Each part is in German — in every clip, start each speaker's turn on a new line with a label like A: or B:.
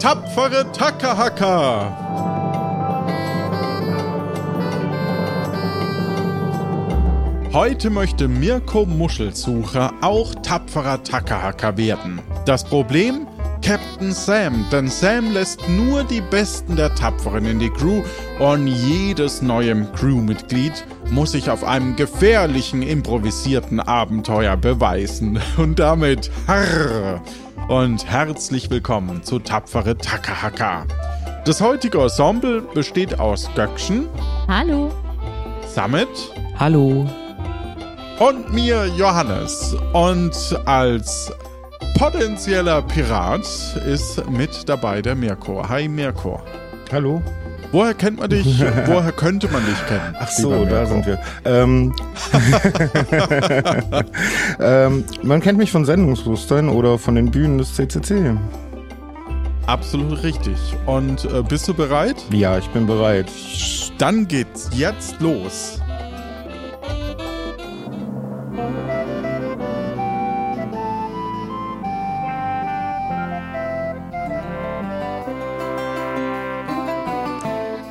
A: tapfere Tackerhacker. Heute möchte Mirko Muschelsucher auch tapferer Tackerhacker werden. Das Problem? Captain Sam, denn Sam lässt nur die Besten der Tapferen in die Crew und jedes neue Crewmitglied muss sich auf einem gefährlichen improvisierten Abenteuer beweisen. Und damit harr und herzlich willkommen zu Tapfere Tackerhacker. Das heutige Ensemble besteht aus Göckchen.
B: Hallo.
A: Samet.
C: Hallo.
A: Und mir Johannes. Und als potenzieller Pirat ist mit dabei der Mirko. Hi Mirko.
C: Hallo.
A: Woher kennt man dich? Woher könnte man dich kennen?
C: Ach so, da sind wir. Ähm, ähm, man kennt mich von Sendungsbewusstsein oder von den Bühnen des CCC.
A: Absolut richtig. Und äh, bist du bereit?
C: Ja, ich bin bereit.
A: Dann geht's jetzt los.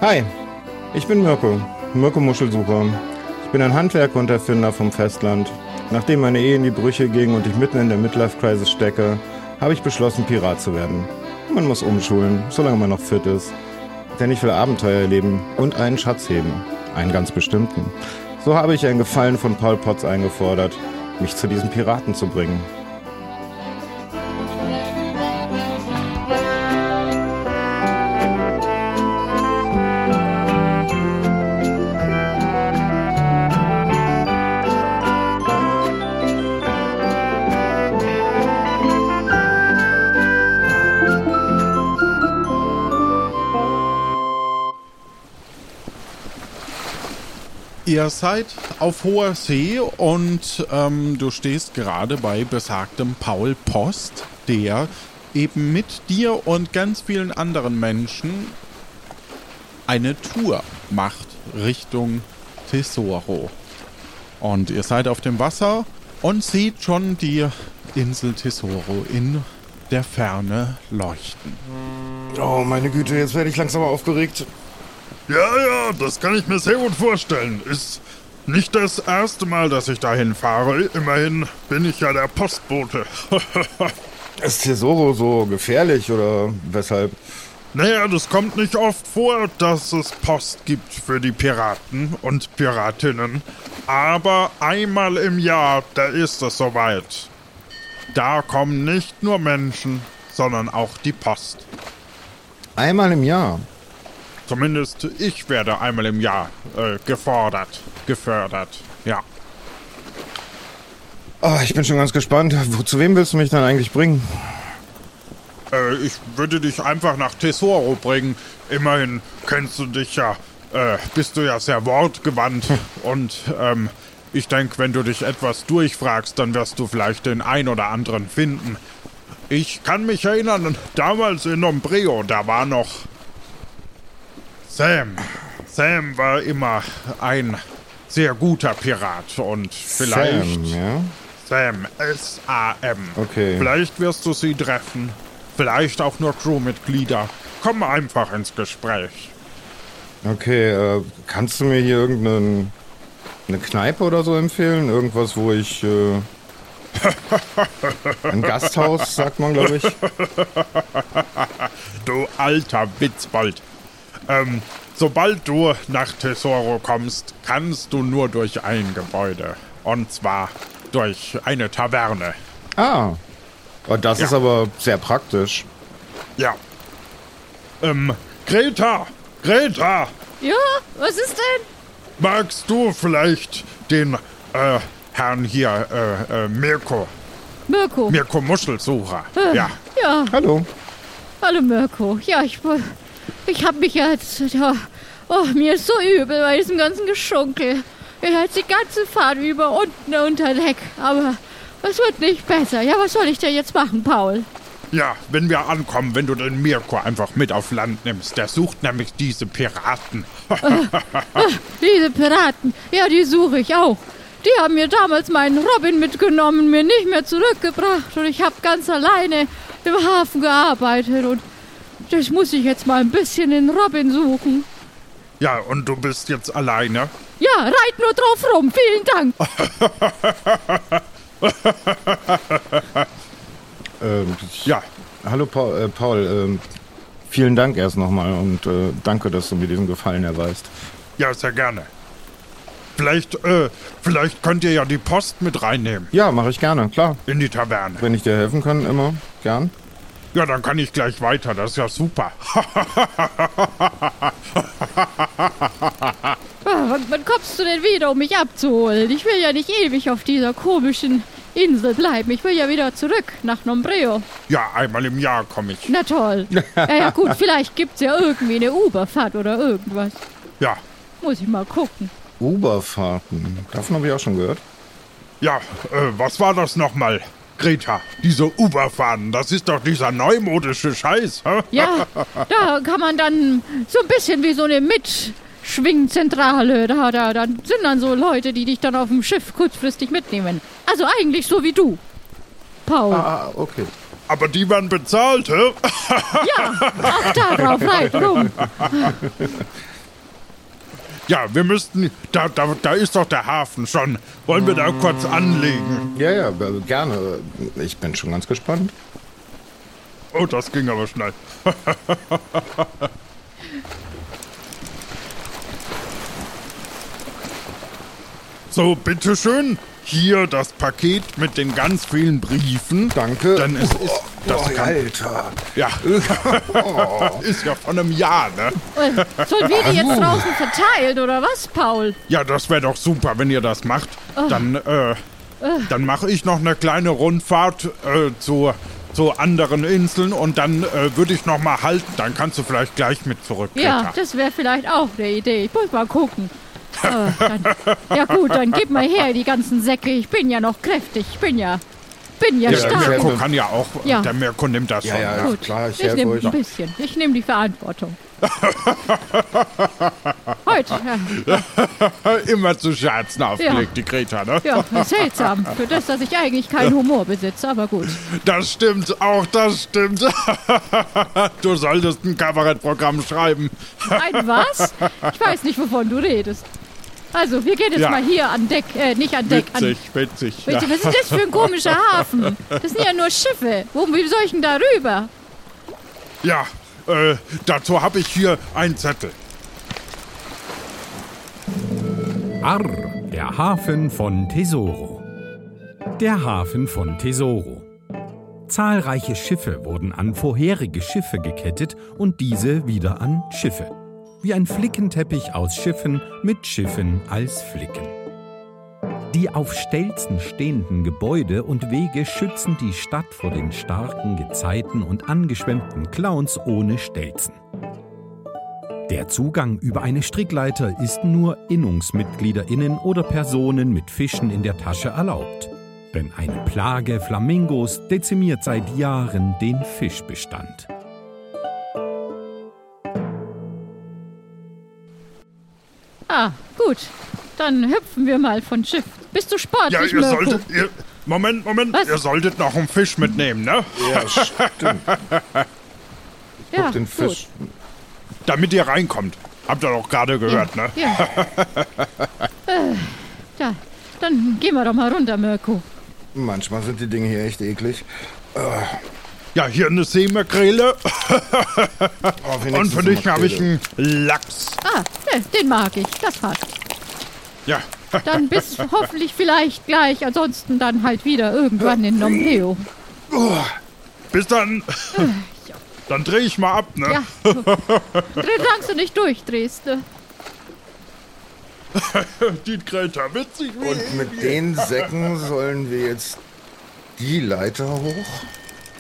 C: Hi, ich bin Mirko, Mirko Muschelsucher. Ich bin ein Handwerker und Erfinder vom Festland. Nachdem meine Ehe in die Brüche ging und ich mitten in der Midlife-Crisis stecke, habe ich beschlossen, Pirat zu werden. Man muss umschulen, solange man noch fit ist. Denn ich will Abenteuer erleben und einen Schatz heben. Einen ganz bestimmten. So habe ich ein Gefallen von Paul Potts eingefordert, mich zu diesem Piraten zu bringen.
A: Ihr seid auf hoher See und ähm, du stehst gerade bei besagtem Paul Post, der eben mit dir und ganz vielen anderen Menschen eine Tour macht Richtung Tesoro. Und ihr seid auf dem Wasser und seht schon die Insel Tesoro in der Ferne leuchten.
C: Oh, meine Güte, jetzt werde ich langsam aufgeregt.
D: Ja, ja, das kann ich mir sehr gut vorstellen. Ist nicht das erste Mal, dass ich dahin fahre. Immerhin bin ich ja der Postbote.
C: Ist Tesoro so gefährlich oder weshalb?
D: naja, das kommt nicht oft vor, dass es Post gibt für die Piraten und Piratinnen. Aber einmal im Jahr, da ist es soweit. Da kommen nicht nur Menschen, sondern auch die Post.
C: Einmal im Jahr.
D: Zumindest ich werde einmal im Jahr äh, gefordert, gefördert. Ja.
C: Oh, ich bin schon ganz gespannt. Wo, zu wem willst du mich dann eigentlich bringen?
D: Äh, ich würde dich einfach nach Tesoro bringen. Immerhin kennst du dich ja, äh, bist du ja sehr wortgewandt. Und ähm, ich denke, wenn du dich etwas durchfragst, dann wirst du vielleicht den ein oder anderen finden. Ich kann mich erinnern, damals in Ombreo, da war noch Sam. Sam war immer ein sehr guter Pirat und vielleicht
C: Sam, ja?
D: Sam, S-A-M.
C: Okay.
D: Vielleicht wirst du sie treffen. Vielleicht auch nur Crewmitglieder. Komm einfach ins Gespräch.
C: Okay, äh, kannst du mir hier irgendeine eine Kneipe oder so empfehlen? Irgendwas, wo ich. Äh, ein Gasthaus, sagt man, glaube ich.
D: Du alter Witzbold. Ähm, sobald du nach Tesoro kommst, kannst du nur durch ein Gebäude. Und zwar durch eine Taverne.
C: Ah. Oh, das
D: Ja.
C: ist aber sehr praktisch.
D: Ja. Ähm, Greta! Greta!
B: Ja, was ist denn?
D: Magst du vielleicht den, äh, Herrn hier, äh, äh, Mirko,
B: Mirko.
D: Mirko Muschelsucher?
B: Äh,
D: Ja.
B: Ja,
C: Hallo.
B: hallo Mirko. Ja, ich, ich hab mich jetzt. Ja, oh, mir ist so übel bei diesem ganzen Geschunkel. Ich jetzt die ganze Fahrt über unten unter Deck. Aber es wird nicht besser. Ja, was soll ich denn jetzt machen, Paul?
D: Ja, wenn wir ankommen, wenn du den Mirko einfach mit auf Land nimmst. Der sucht nämlich diese Piraten.
B: Diese Piraten, ja, die suche ich auch. Die haben mir damals meinen Robin mitgenommen, mir nicht mehr zurückgebracht und ich habe ganz alleine im Hafen gearbeitet und das muss ich jetzt mal ein bisschen in Robin suchen.
A: Ja, und du bist jetzt alleine?
B: Ja, reit nur drauf rum. Vielen Dank.
C: Ähm,
A: Ja,
C: hallo Paul, äh, Paul ähm, vielen Dank erst nochmal und äh, danke, dass du mir diesen Gefallen erweist.
A: ja, sehr gerne. Vielleicht, äh, vielleicht könnt ihr ja die Post mit reinnehmen
C: Ja, mache ich gerne, klar.
A: in die Taverne.
C: Wenn ich dir helfen kann, immer gern.
A: Ja, dann kann ich gleich weiter. Das ist ja super.
B: Ah, wann, wann kommst du denn wieder, um mich abzuholen? Ich will ja nicht ewig auf dieser komischen Insel bleiben. Ich will ja wieder zurück nach Nombreo.
A: Ja, einmal im Jahr komme ich.
B: Na toll. Ja, ja gut, vielleicht gibt's ja irgendwie eine Uberfahrt oder irgendwas.
A: Ja,
B: Muss ich mal gucken.
C: Uberfahrten. Davon habe ich auch schon gehört.
A: ja, äh, was war das nochmal? Greta, diese Uberfahrten, das ist doch dieser neumodische Scheiß, hä?
B: Ja, da kann man dann so ein bisschen wie so eine Mitschwingzentrale. Da, da, da sind dann so Leute, die dich dann auf dem Schiff kurzfristig mitnehmen. Also eigentlich so wie du, Paul.
C: Ah, okay.
A: Aber die werden bezahlt, hä?
B: Ja, auch darauf reit rum.
A: Ja, wir müssten, da, da, da ist doch der Hafen schon. Wollen wir da kurz anlegen?
C: Ja, ja, äh, gerne. Ich bin schon ganz gespannt.
A: Oh, das ging aber schnell. so, bitteschön. Hier das Paket mit den ganz vielen Briefen.
C: Danke.
A: Denn es ist, das
C: oh,
A: kann,
C: Alter.
A: ja, ist ja von einem Jahr, ne?
B: Sollen wir die jetzt draußen verteilen oder was, Paul?
A: Ja, das wäre doch super, wenn ihr das macht. Dann, äh, dann mache ich noch eine kleine Rundfahrt äh, zu, zu anderen Inseln und dann äh, würde ich noch mal halten. Dann kannst du vielleicht gleich mit zurück.
B: Ja, das wäre vielleicht auch eine Idee. Ich muss mal gucken. Äh, dann, ja gut, dann gib mal her die ganzen Säcke. Ich bin ja noch kräftig. Ich bin ja, bin ja,
A: Ja,
B: stark.
A: der Mirko
C: Ja.
A: kann ja auch,
B: Ja.
A: der Mirko nimmt das
C: Ja,
A: schon.
C: ja,
A: ne?
C: ja.
B: Gut,
C: klar, ich
B: ich nehme ein bisschen. Ich nehme die Verantwortung. Heute, ja,
A: Immer zu Scherzen aufgelegt, die Greta, ne?
B: ja, seltsam. Für das, dass ich eigentlich keinen Humor besitze, aber gut.
A: Das stimmt, auch das stimmt. du solltest ein Kabarettprogramm schreiben.
B: Ein was? Ich weiß nicht, wovon du redest. Also, wir gehen jetzt
A: Ja.
B: mal hier an Deck, äh, nicht an Deck, an
A: Witzig, witzig.
B: Was ist das für ein komischer Hafen? Das sind ja nur Schiffe. Wo, wie soll ich denn da rüber?
A: Ja, äh, dazu habe ich hier einen Zettel.
E: Arr, der Hafen von Tesoro. Der Hafen von Tesoro. Zahlreiche Schiffe wurden an vorherige Schiffe gekettet und diese wieder an Schiffe. Wie ein Flickenteppich aus Schiffen mit Schiffen als Flicken. Die auf Stelzen stehenden Gebäude und Wege schützen die Stadt vor den starken Gezeiten und angeschwemmten Clowns ohne Stelzen. Der Zugang über eine Strickleiter ist nur InnungsmitgliederInnen oder Personen mit Fischen in der Tasche erlaubt. Denn eine Plage Flamingos dezimiert seit Jahren den Fischbestand.
B: Ah, gut. Dann hüpfen wir mal von Schiff. Bist du
A: Ja,
B: sportlich,
A: ihr
B: Mirko?
A: solltet. Ihr, Moment, Moment.
B: Was?
A: Ihr solltet noch einen Fisch mitnehmen, ne?
C: Ja, stimmt.
B: ja,
C: den Fisch.
A: Damit ihr reinkommt. Habt ihr doch gerade
B: Gut.
A: gehört, ne?
B: Ja. äh, da, dann gehen wir doch mal runter, Mirko.
C: Manchmal sind die Dinge hier echt eklig.
A: Ja, hier eine Seemakrele.
C: Oh,
A: Und für dich habe ich einen Lachs.
B: Ah, ne, den mag ich. Das passt.
A: Ja.
B: Dann bis hoffentlich vielleicht gleich. Ansonsten dann halt wieder irgendwann in Nombreo.
A: Bis dann. Dann drehe ich mal ab, ne?
B: Ja. Solange du nicht durchdrehst. Ne?
A: Die Greta, witzig.
C: Und mit den Säcken sollen wir jetzt die Leiter hoch?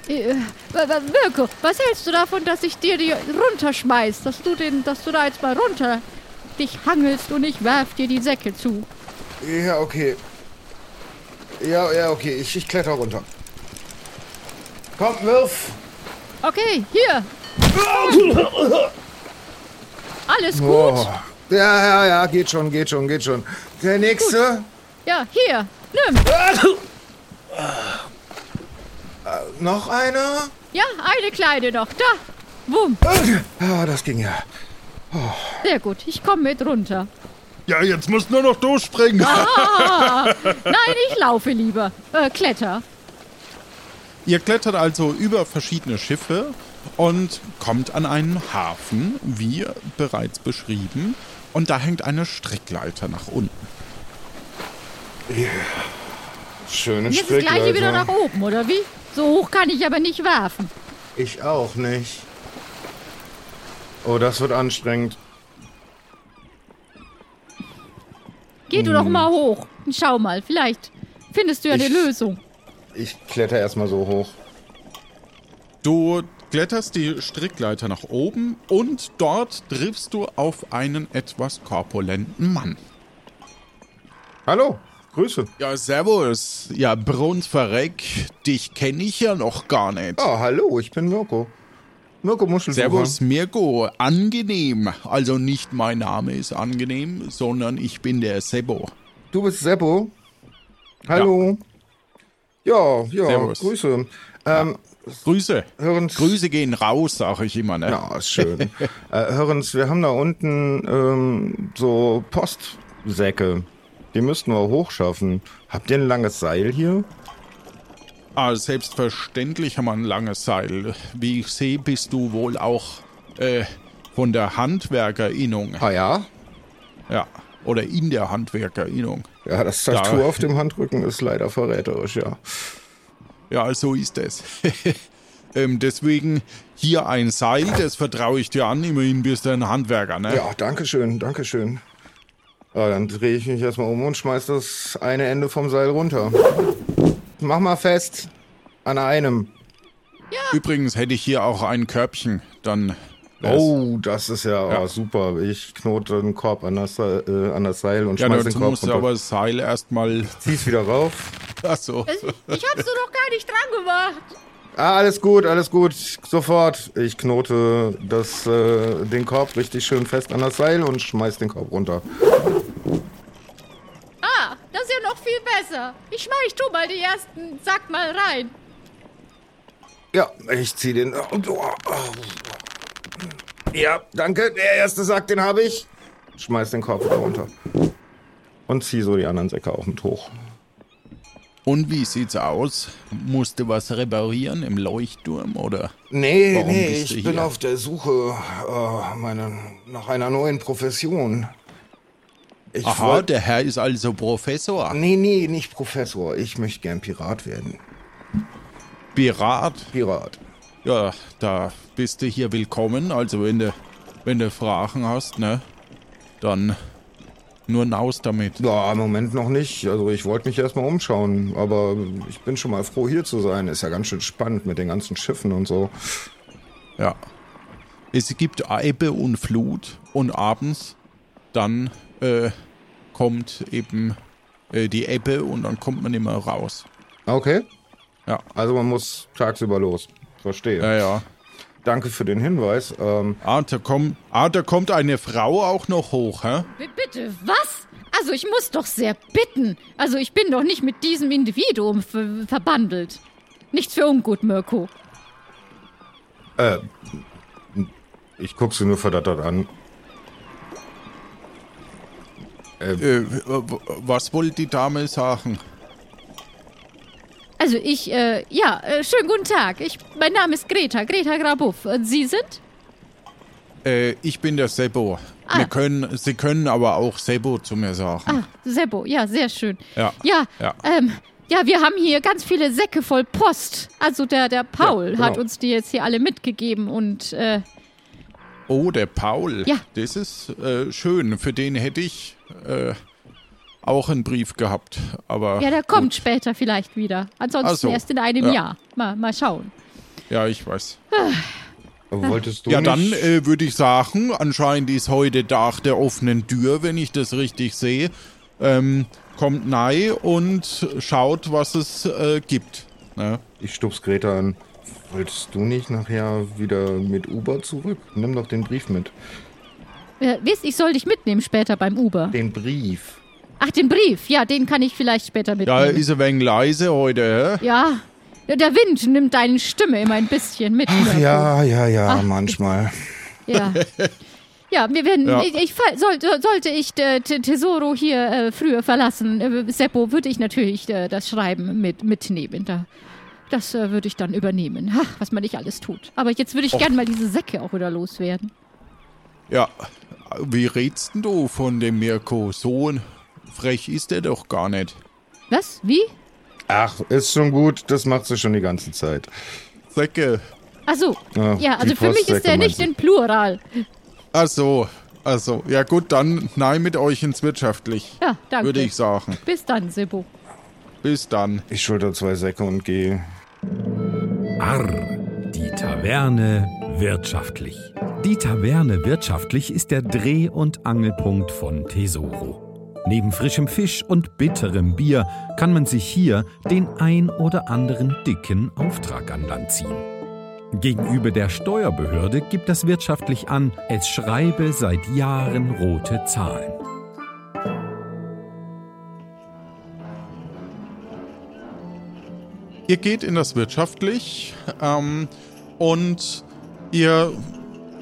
B: Äh, Mirko, was hältst du davon, dass ich dir die runterschmeiß? Dass du, den, dass du da jetzt mal runter dich hangelst und ich werf dir die Säcke zu.
C: Ja, okay. Ja, ja, okay. Ich, ich kletter runter. Komm, wirf!
B: Okay, hier. Alles gut?
C: Oh. Ja, ja, ja, geht schon, geht schon, geht schon. Der nächste?
B: Ja, hier. Nimm.
C: Noch einer?
B: Ja, eine kleine noch. Da. Wumm.
C: Ah, das ging ja.
B: Sehr gut, ich komme mit runter.
D: Ja, jetzt musst nur noch durchspringen.
B: Ah, nein, ich laufe lieber. Äh, kletter.
A: Ihr klettert also über verschiedene Schiffe und kommt an einen Hafen, wie bereits beschrieben. Und da hängt eine Strickleiter nach unten.
C: Schöne
B: Jetzt das gleiche wieder nach
C: Strickleiter.
B: oben, oder wie? So hoch kann ich aber nicht werfen.
C: Ich auch nicht. Oh, das wird anstrengend.
B: Geh du doch mal hoch. und Schau mal, vielleicht findest du ja eine
C: Ich-
B: Lösung.
C: Ich kletter erstmal so hoch.
A: Du kletterst die Strickleiter nach oben und dort triffst du auf einen etwas korpulenten Mann.
C: Hallo, Grüße.
A: Ja, servus. Ja, Brunsverreck, dich kenne ich ja noch gar nicht.
C: Oh, hallo, ich bin Mirko. Mirko Muschelsucher.
A: Servus, Mirko. Angenehm. Also nicht mein Name ist angenehm, sondern ich bin der Sebo.
C: Du bist Seppo. Hallo. Ja, ja,
A: Servus.
C: Grüße. Ähm,
A: Grüße.
C: hören's.
A: Grüße gehen raus, sag ich immer, ne?
C: Ja, ist schön. äh, hören's, wir haben da unten ähm, so Postsäcke. Die müssten wir hochschaffen. Habt ihr ein langes Seil hier?
A: Ah, selbstverständlich haben wir ein langes Seil. Wie ich sehe, bist du wohl auch äh, von der Handwerkerinnung.
C: Ah ja?
A: Ja. Oder in der Handwerkerinnung.
C: Ja, das Tattoo
A: Ja.
C: auf dem Handrücken ist leider verräterisch, ja.
A: Ja, so ist es. ähm, deswegen hier ein Seil, das vertraue ich dir an. Immerhin bist du ein Handwerker, ne?
C: Ja, danke schön, danke schön. Ja, dann drehe ich mich erstmal um und schmeiß das eine Ende vom Seil runter. Mach mal fest. An einem.
A: Übrigens hätte ich hier auch ein Körbchen. Dann.
C: Oh, das ist ja,
A: Ja.
C: Oh, super. Ich knote den Korb an das, Seil- äh, an das Seil und
A: Ja,
C: schmeiß den Korb
A: musst du
C: runter.
A: aber das Seil erstmal.
C: Zieh's wieder rauf.
A: Achso.
B: Ich hab's dir doch gar nicht dran gemacht.
C: Ah, alles gut, alles gut. Sofort. Ich knote das, äh, den Korb richtig schön fest an das Seil und schmeiß den Korb runter.
B: Ah, das ist besser. Ich schmeiß tu mal die ersten Sack mal rein.
C: Ja, ich zieh den. Ja, danke. Der erste Sack, den habe ich. Schmeiß den Korb wieder runter. Und zieh so die anderen Säcke auch mit hoch.
A: Und wie sieht's aus? Musst du was reparieren im Leuchtturm oder?
C: Nee,
A: Warum
C: nee, ich bin auf der Suche äh, meine, nach einer neuen Profession. Ich
A: Aha,
C: wollt-
A: der Herr ist also Professor.
C: Nee, nee, nicht Professor. Ich möchte gern Pirat werden.
A: Pirat.
C: Pirat.
A: Ja, da bist du hier willkommen. Also wenn du, wenn du Fragen hast, ne, dann nur naus damit.
C: Ja, im Moment noch nicht. Also ich wollte mich erstmal umschauen, aber ich bin schon mal froh, hier zu sein. Ist ja ganz schön spannend mit den ganzen Schiffen und so.
A: Ja. Es gibt Ebbe und Flut und abends dann äh, kommt eben äh, die Ebbe und dann kommt man immer raus.
C: Okay.
A: Ja.
C: Also man muss tagsüber los. Verstehe.
A: Ja, ja.
C: Danke für den Hinweis. Ähm,
A: Ah, da kommt, ah, da kommt eine Frau auch noch hoch, hä?
B: B bitte, was? Also ich muss doch sehr bitten. Also ich bin doch nicht mit diesem Individuum ver verbandelt. Nichts für ungut, Mirko.
C: äh, ich guck sie nur verdattert an.
A: Äh, w- was wollte die Dame sagen?
B: Also ich, äh, ja, äh, schönen guten Tag. Ich, mein Name ist Greta, Greta Grabuff. Und Sie sind?
A: Äh, ich bin der Sebo.
B: Ah.
A: Wir können, Sie können aber auch Sebo zu mir sagen.
B: Ah, Seppo, ja, sehr schön.
A: Ja.
B: Ja,
A: Ja.
B: ähm, ja, wir haben hier ganz viele Säcke voll Post. Also der, der Paul
C: Ja, genau.
B: hat uns die jetzt hier alle mitgegeben und, äh,
A: Oh, der Paul.
B: Ja.
A: Das ist äh, schön. Für den hätte ich äh, auch einen Brief gehabt. Aber
B: ja, der kommt
A: gut.
B: später vielleicht wieder. Ansonsten
A: so.
B: erst in einem
A: Ja.
B: Jahr. Mal, mal schauen.
A: Ja, ich weiß.
C: Wolltest du
A: Ja,
C: nicht...
A: dann äh, würde ich sagen, anscheinend ist heute Tag der offenen Tür, wenn ich das richtig sehe. Ähm, kommt nei und schaut, was es äh, gibt. Ne?
C: Ich stups Greta an. Wolltest du nicht nachher wieder mit Uber zurück? Nimm doch den Brief mit.
B: Äh, wisst, ich soll dich mitnehmen später beim Uber.
C: Den Brief.
B: Ach, den Brief. Ja, den kann ich vielleicht später
A: Ja,
B: mitnehmen.
A: ist ein wenig leise heute, hä?
B: Ja, der Wind nimmt deine Stimme immer ein bisschen mit.
C: Ach ja, ja, ja,
B: Ach,
C: manchmal.
B: Ja. Ja, wir werden.
A: Ja.
B: Ich, ich fall- sollte, ich äh, Tesoro hier äh, früher verlassen, äh, Seppo, würde ich natürlich äh, das Schreiben mit, mitnehmen. Da, das äh, würde ich dann übernehmen. Ach, was man nicht alles tut. Aber jetzt würde ich gern mal diese Säcke auch wieder loswerden.
A: Ja, wie redst denn du von dem Mirko? So frech ist er doch gar nicht.
B: Was? Wie?
C: Ach, ist schon gut, das macht sie schon die ganze Zeit.
A: Säcke.
B: Ach so.
C: Ja,
B: ja, also für mich ist der nicht in Plural.
A: Ach so, also, ja gut, dann nein mit euch ins Wirtschaftlich,
B: Ja, danke.
A: würde ich sagen.
B: Bis dann, Seppo.
A: Bis dann.
C: Ich schulter zwei Säcke und gehe.
E: Arr, die Taverne wirtschaftlich. Die Taverne wirtschaftlich ist der Dreh- und Angelpunkt von Tesoro. Neben frischem Fisch und bitterem Bier kann man sich hier den ein oder anderen dicken Auftrag an Land ziehen. Gegenüber der Steuerbehörde gibt das wirtschaftlich an, es schreibe seit Jahren rote Zahlen.
A: Ihr geht in das Wirtschaftlich ähm, und ihr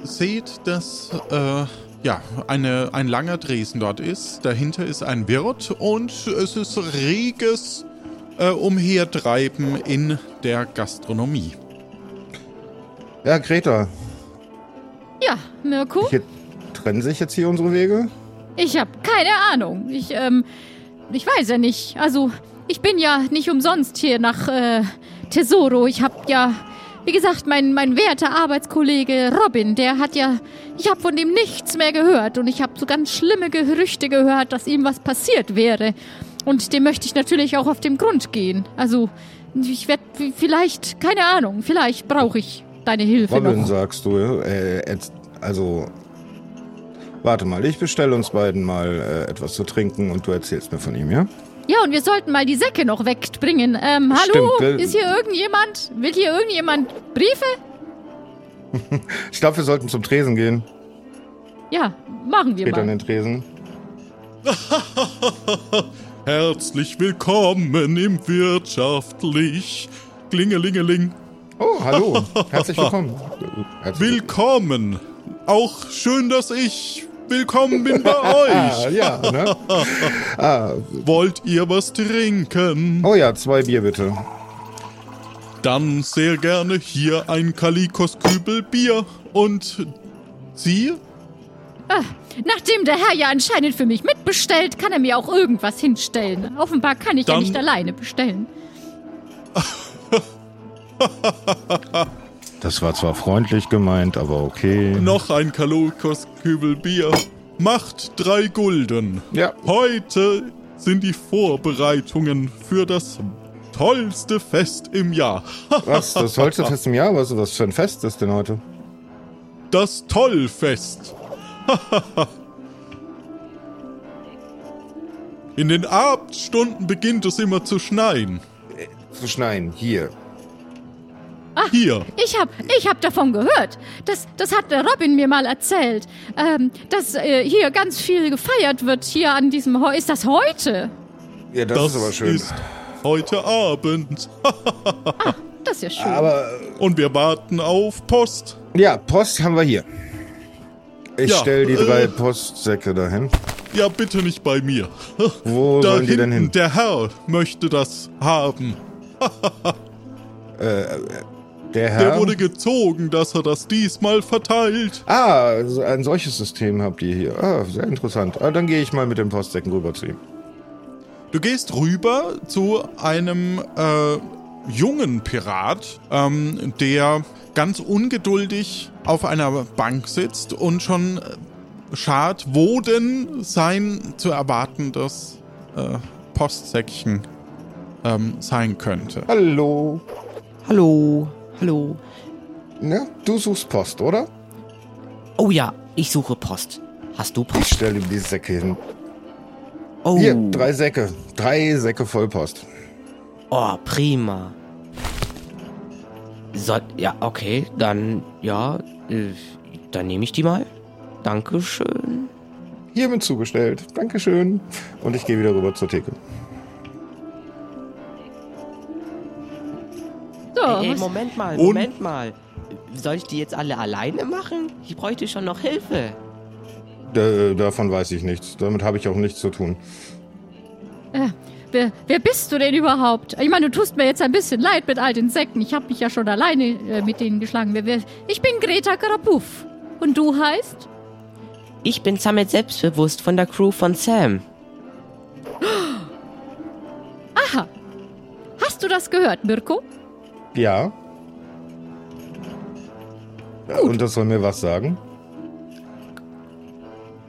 A: seht, dass äh, ja, eine, ein langer Dresen dort ist. Dahinter ist ein Wirt und es ist reges äh, Umhertreiben in der Gastronomie.
C: Ja, Greta,
B: Ja, Mirko?
C: hier trennen sich jetzt hier unsere Wege?
B: Ich habe keine Ahnung. Ich, ähm, ich weiß ja nicht. Also, ich bin ja nicht umsonst hier nach äh, Tesoro. Ich habe ja, wie gesagt, mein, mein werter Arbeitskollege Robin, der hat ja, ich habe von dem nichts mehr gehört. Und ich habe so ganz schlimme Gerüchte gehört, dass ihm was passiert wäre. Und dem möchte ich natürlich auch auf den Grund gehen. Also, ich werde vielleicht, keine Ahnung, vielleicht brauche ich deine Hilfe
C: Robin,
B: noch.
C: sagst du. Äh, also, warte mal, ich bestelle uns beiden mal äh, etwas zu trinken und du erzählst mir von ihm, ja?
B: Ja, und wir sollten mal die Säcke noch wegbringen. Ähm, hallo?
C: Stimmt, äh,
B: Ist hier irgendjemand? Will hier irgendjemand Briefe?
C: Ich glaube, wir sollten zum Tresen gehen.
B: Ja, machen wir
C: Geht an
B: mal.
C: den Tresen.
A: Herzlich willkommen im Wirtschaftlich. Klingelingeling.
C: Oh, hallo. Herzlich willkommen. Herzlich
A: Willkommen. Auch schön, dass ich willkommen bin bei
C: Ah,
A: euch.
C: ja, ne? ah,
A: Wollt ihr was trinken?
C: oh ja, zwei Bier bitte.
A: Dann sehr gerne hier ein Kalikos Kübel Bier. Und Sie?
B: Nachdem der Herr ja anscheinend für mich mitbestellt, kann er mir auch irgendwas hinstellen. Offenbar kann ich ja
A: Dann-
B: nicht alleine bestellen.
C: Das war zwar freundlich gemeint, aber okay.
A: Noch ein Kalikos Kübel Bier. Macht drei Gulden.
C: Ja.
A: Heute sind die Vorbereitungen für das tollste Fest im Jahr.
C: Was? Das tollste Fest im Jahr? Was, was für ein Fest ist denn heute?
A: Das Tollfest. In den Abendstunden beginnt es immer zu schneien.
C: Zu schneien. Hier.
A: Hier.
B: Ich hab, ich hab davon gehört. Das, das hat der Robin mir mal erzählt. Ähm, dass äh, hier ganz viel gefeiert wird hier an diesem Heu. Ist das heute?
C: Ja, das,
A: Das
C: ist aber schön.
A: ist heute Abend.
B: Das ist ja schön.
C: aber
A: Und wir warten auf Post.
C: ja, Post haben wir hier. Ich
A: Ja,
C: stelle die
A: äh,
C: drei Postsäcke dahin.
A: Ja, bitte nicht bei mir.
C: Wo
A: Da
C: sollen die denn
A: hinten,
C: hin?
A: der Herr möchte das haben.
C: Der
A: Der
C: Herr?
A: wurde gezogen, dass er das diesmal verteilt.
C: ah, ein solches System habt ihr hier. Ah, sehr interessant. Ah, dann gehe ich mal mit den Postsäcken rüber zu ihm.
A: Du gehst rüber zu einem äh, jungen Pirat, ähm, der ganz ungeduldig auf einer Bank sitzt und schon äh, schart, wo denn sein zu erwartendes äh, Postsäckchen ähm, sein könnte.
C: Hallo.
F: Hallo, hallo.
C: Ne? Du suchst Post, oder?
F: Oh ja, ich suche Post. Hast du
C: Ich
F: Post?
C: stelle ihm die Säcke hin.
F: Oh,
C: Hier, drei Säcke. Drei Säcke Vollpost.
F: oh prima. Soll, ja, okay, dann, ja, äh, dann nehme ich die mal. Dankeschön.
C: Hiermit zugestellt. Dankeschön. Und ich gehe wieder rüber zur Theke.
B: Ja,
F: Ey, ey, Moment mal,
A: Und-
F: Moment mal. Soll ich die jetzt alle alleine machen? Ich bräuchte schon noch Hilfe.
C: D davon weiß ich nichts. Damit habe ich auch nichts zu tun.
B: Äh, wer, wer bist du denn überhaupt? Ich meine, du tust mir jetzt ein bisschen leid mit all den Säcken. Ich habe mich ja schon alleine äh, mit denen geschlagen. Wer, wer, ich bin Greta Karapuff. Und du heißt?
F: Ich bin Samet selbstbewusst von der Crew von Sam.
B: Aha. Hast du das gehört, Mirko?
C: Ja. Ja, Und das soll mir was sagen?